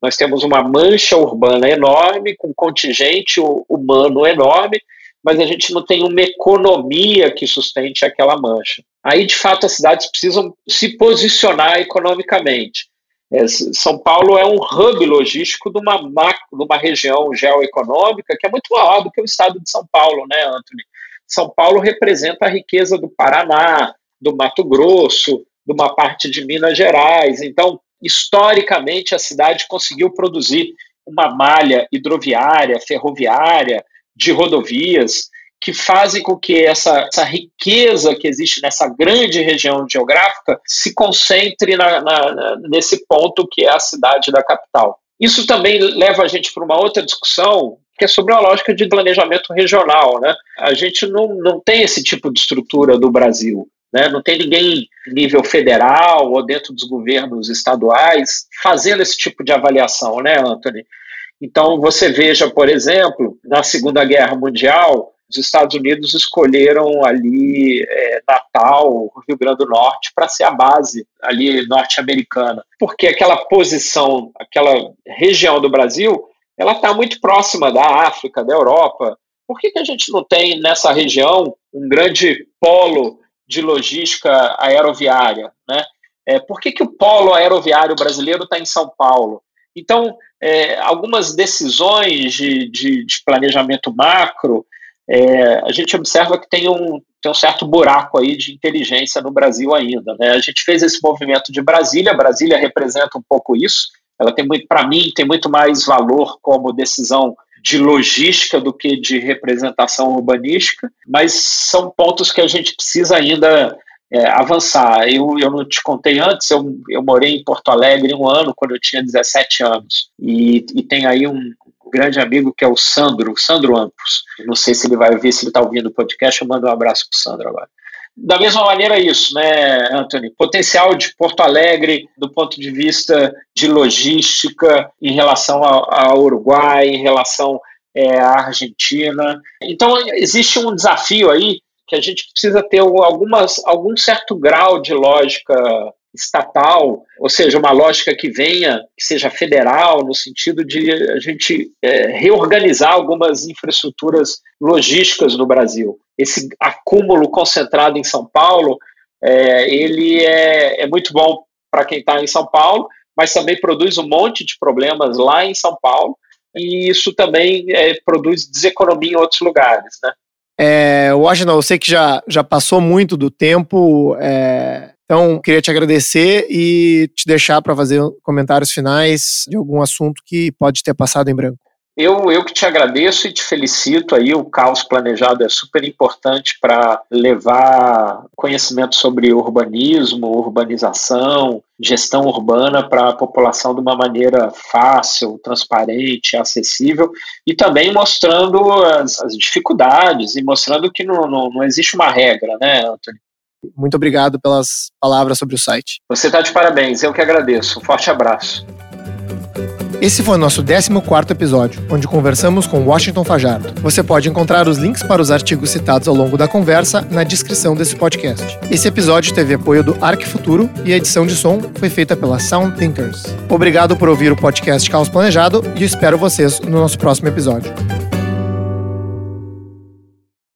Nós temos uma mancha urbana enorme, com contingente humano enorme, mas a gente não tem uma economia que sustente aquela mancha. Aí, de fato, as cidades precisam se posicionar economicamente. É, São Paulo é um hub logístico de uma, de uma região geoeconômica que é muito maior do que o estado de São Paulo, né, Anthony? São Paulo representa a riqueza do Paraná, do Mato Grosso, de uma parte de Minas Gerais. Então, historicamente, a cidade conseguiu produzir uma malha hidroviária, ferroviária, de rodovias, que fazem com que essa, essa riqueza que existe nessa grande região geográfica se concentre na, na, nesse ponto que é a cidade da capital. Isso também leva a gente para uma outra discussão, que é sobre a lógica de planejamento regional. Né? A gente não, não tem esse tipo de estrutura do Brasil. Né? Não tem ninguém nível federal ou dentro dos governos estaduais fazendo esse tipo de avaliação, né, Anthony? Então, você veja, por exemplo, na Segunda Guerra Mundial, os Estados Unidos escolheram ali é, Natal, Rio Grande do Norte, para ser a base ali norte-americana, porque aquela posição, aquela região do Brasil, ela está muito próxima da África, da Europa. Por que, que a gente não tem nessa região um grande polo de logística aeroviária? Né? É, por que, que o polo aeroviário brasileiro está em São Paulo? Então, é, algumas decisões de, de, de planejamento macro, é, a gente observa que tem um, tem um certo buraco aí de inteligência no Brasil ainda. Né? A gente fez esse movimento de Brasília, Brasília representa um pouco isso, ela tem muito, para mim, tem muito mais valor como decisão de logística do que de representação urbanística, mas são pontos que a gente precisa ainda é, avançar. Eu, eu não te contei antes, eu, eu morei em Porto Alegre um ano, quando eu tinha 17 anos, e, e tem aí um grande amigo que é o Sandro, Sandro Ampos. Não sei se ele vai ver, se ele está ouvindo o podcast, eu mando um abraço para o Sandro agora. Da mesma maneira, isso, né, Anthony? Potencial de Porto Alegre do ponto de vista de logística em relação ao Uruguai, em relação é, à Argentina. Então, existe um desafio aí que a gente precisa ter algumas, algum certo grau de lógica estatal, ou seja, uma lógica que venha, que seja federal, no sentido de a gente é, reorganizar algumas infraestruturas logísticas no Brasil. Esse acúmulo concentrado em São Paulo, é, ele é, é muito bom para quem está em São Paulo, mas também produz um monte de problemas lá em São Paulo, e isso também é, produz deseconomia em outros lugares, né? É, Washington, eu sei que já, já passou muito do tempo, é, então queria te agradecer e te deixar para fazer comentários finais de algum assunto que pode ter passado em branco. Eu, eu que te agradeço e te felicito aí. O caos planejado é super importante para levar conhecimento sobre urbanismo, urbanização, gestão urbana para a população de uma maneira fácil, transparente, acessível e também mostrando as, as dificuldades e mostrando que não, não, não existe uma regra, né, Antônio? Muito obrigado pelas palavras sobre o site. Você está de parabéns, eu que agradeço. Um forte abraço. Esse foi o nosso 14 episódio, onde conversamos com Washington Fajardo. Você pode encontrar os links para os artigos citados ao longo da conversa na descrição desse podcast. Esse episódio teve apoio do Arc Futuro e a edição de som foi feita pela Sound Thinkers. Obrigado por ouvir o podcast Caos Planejado e espero vocês no nosso próximo episódio.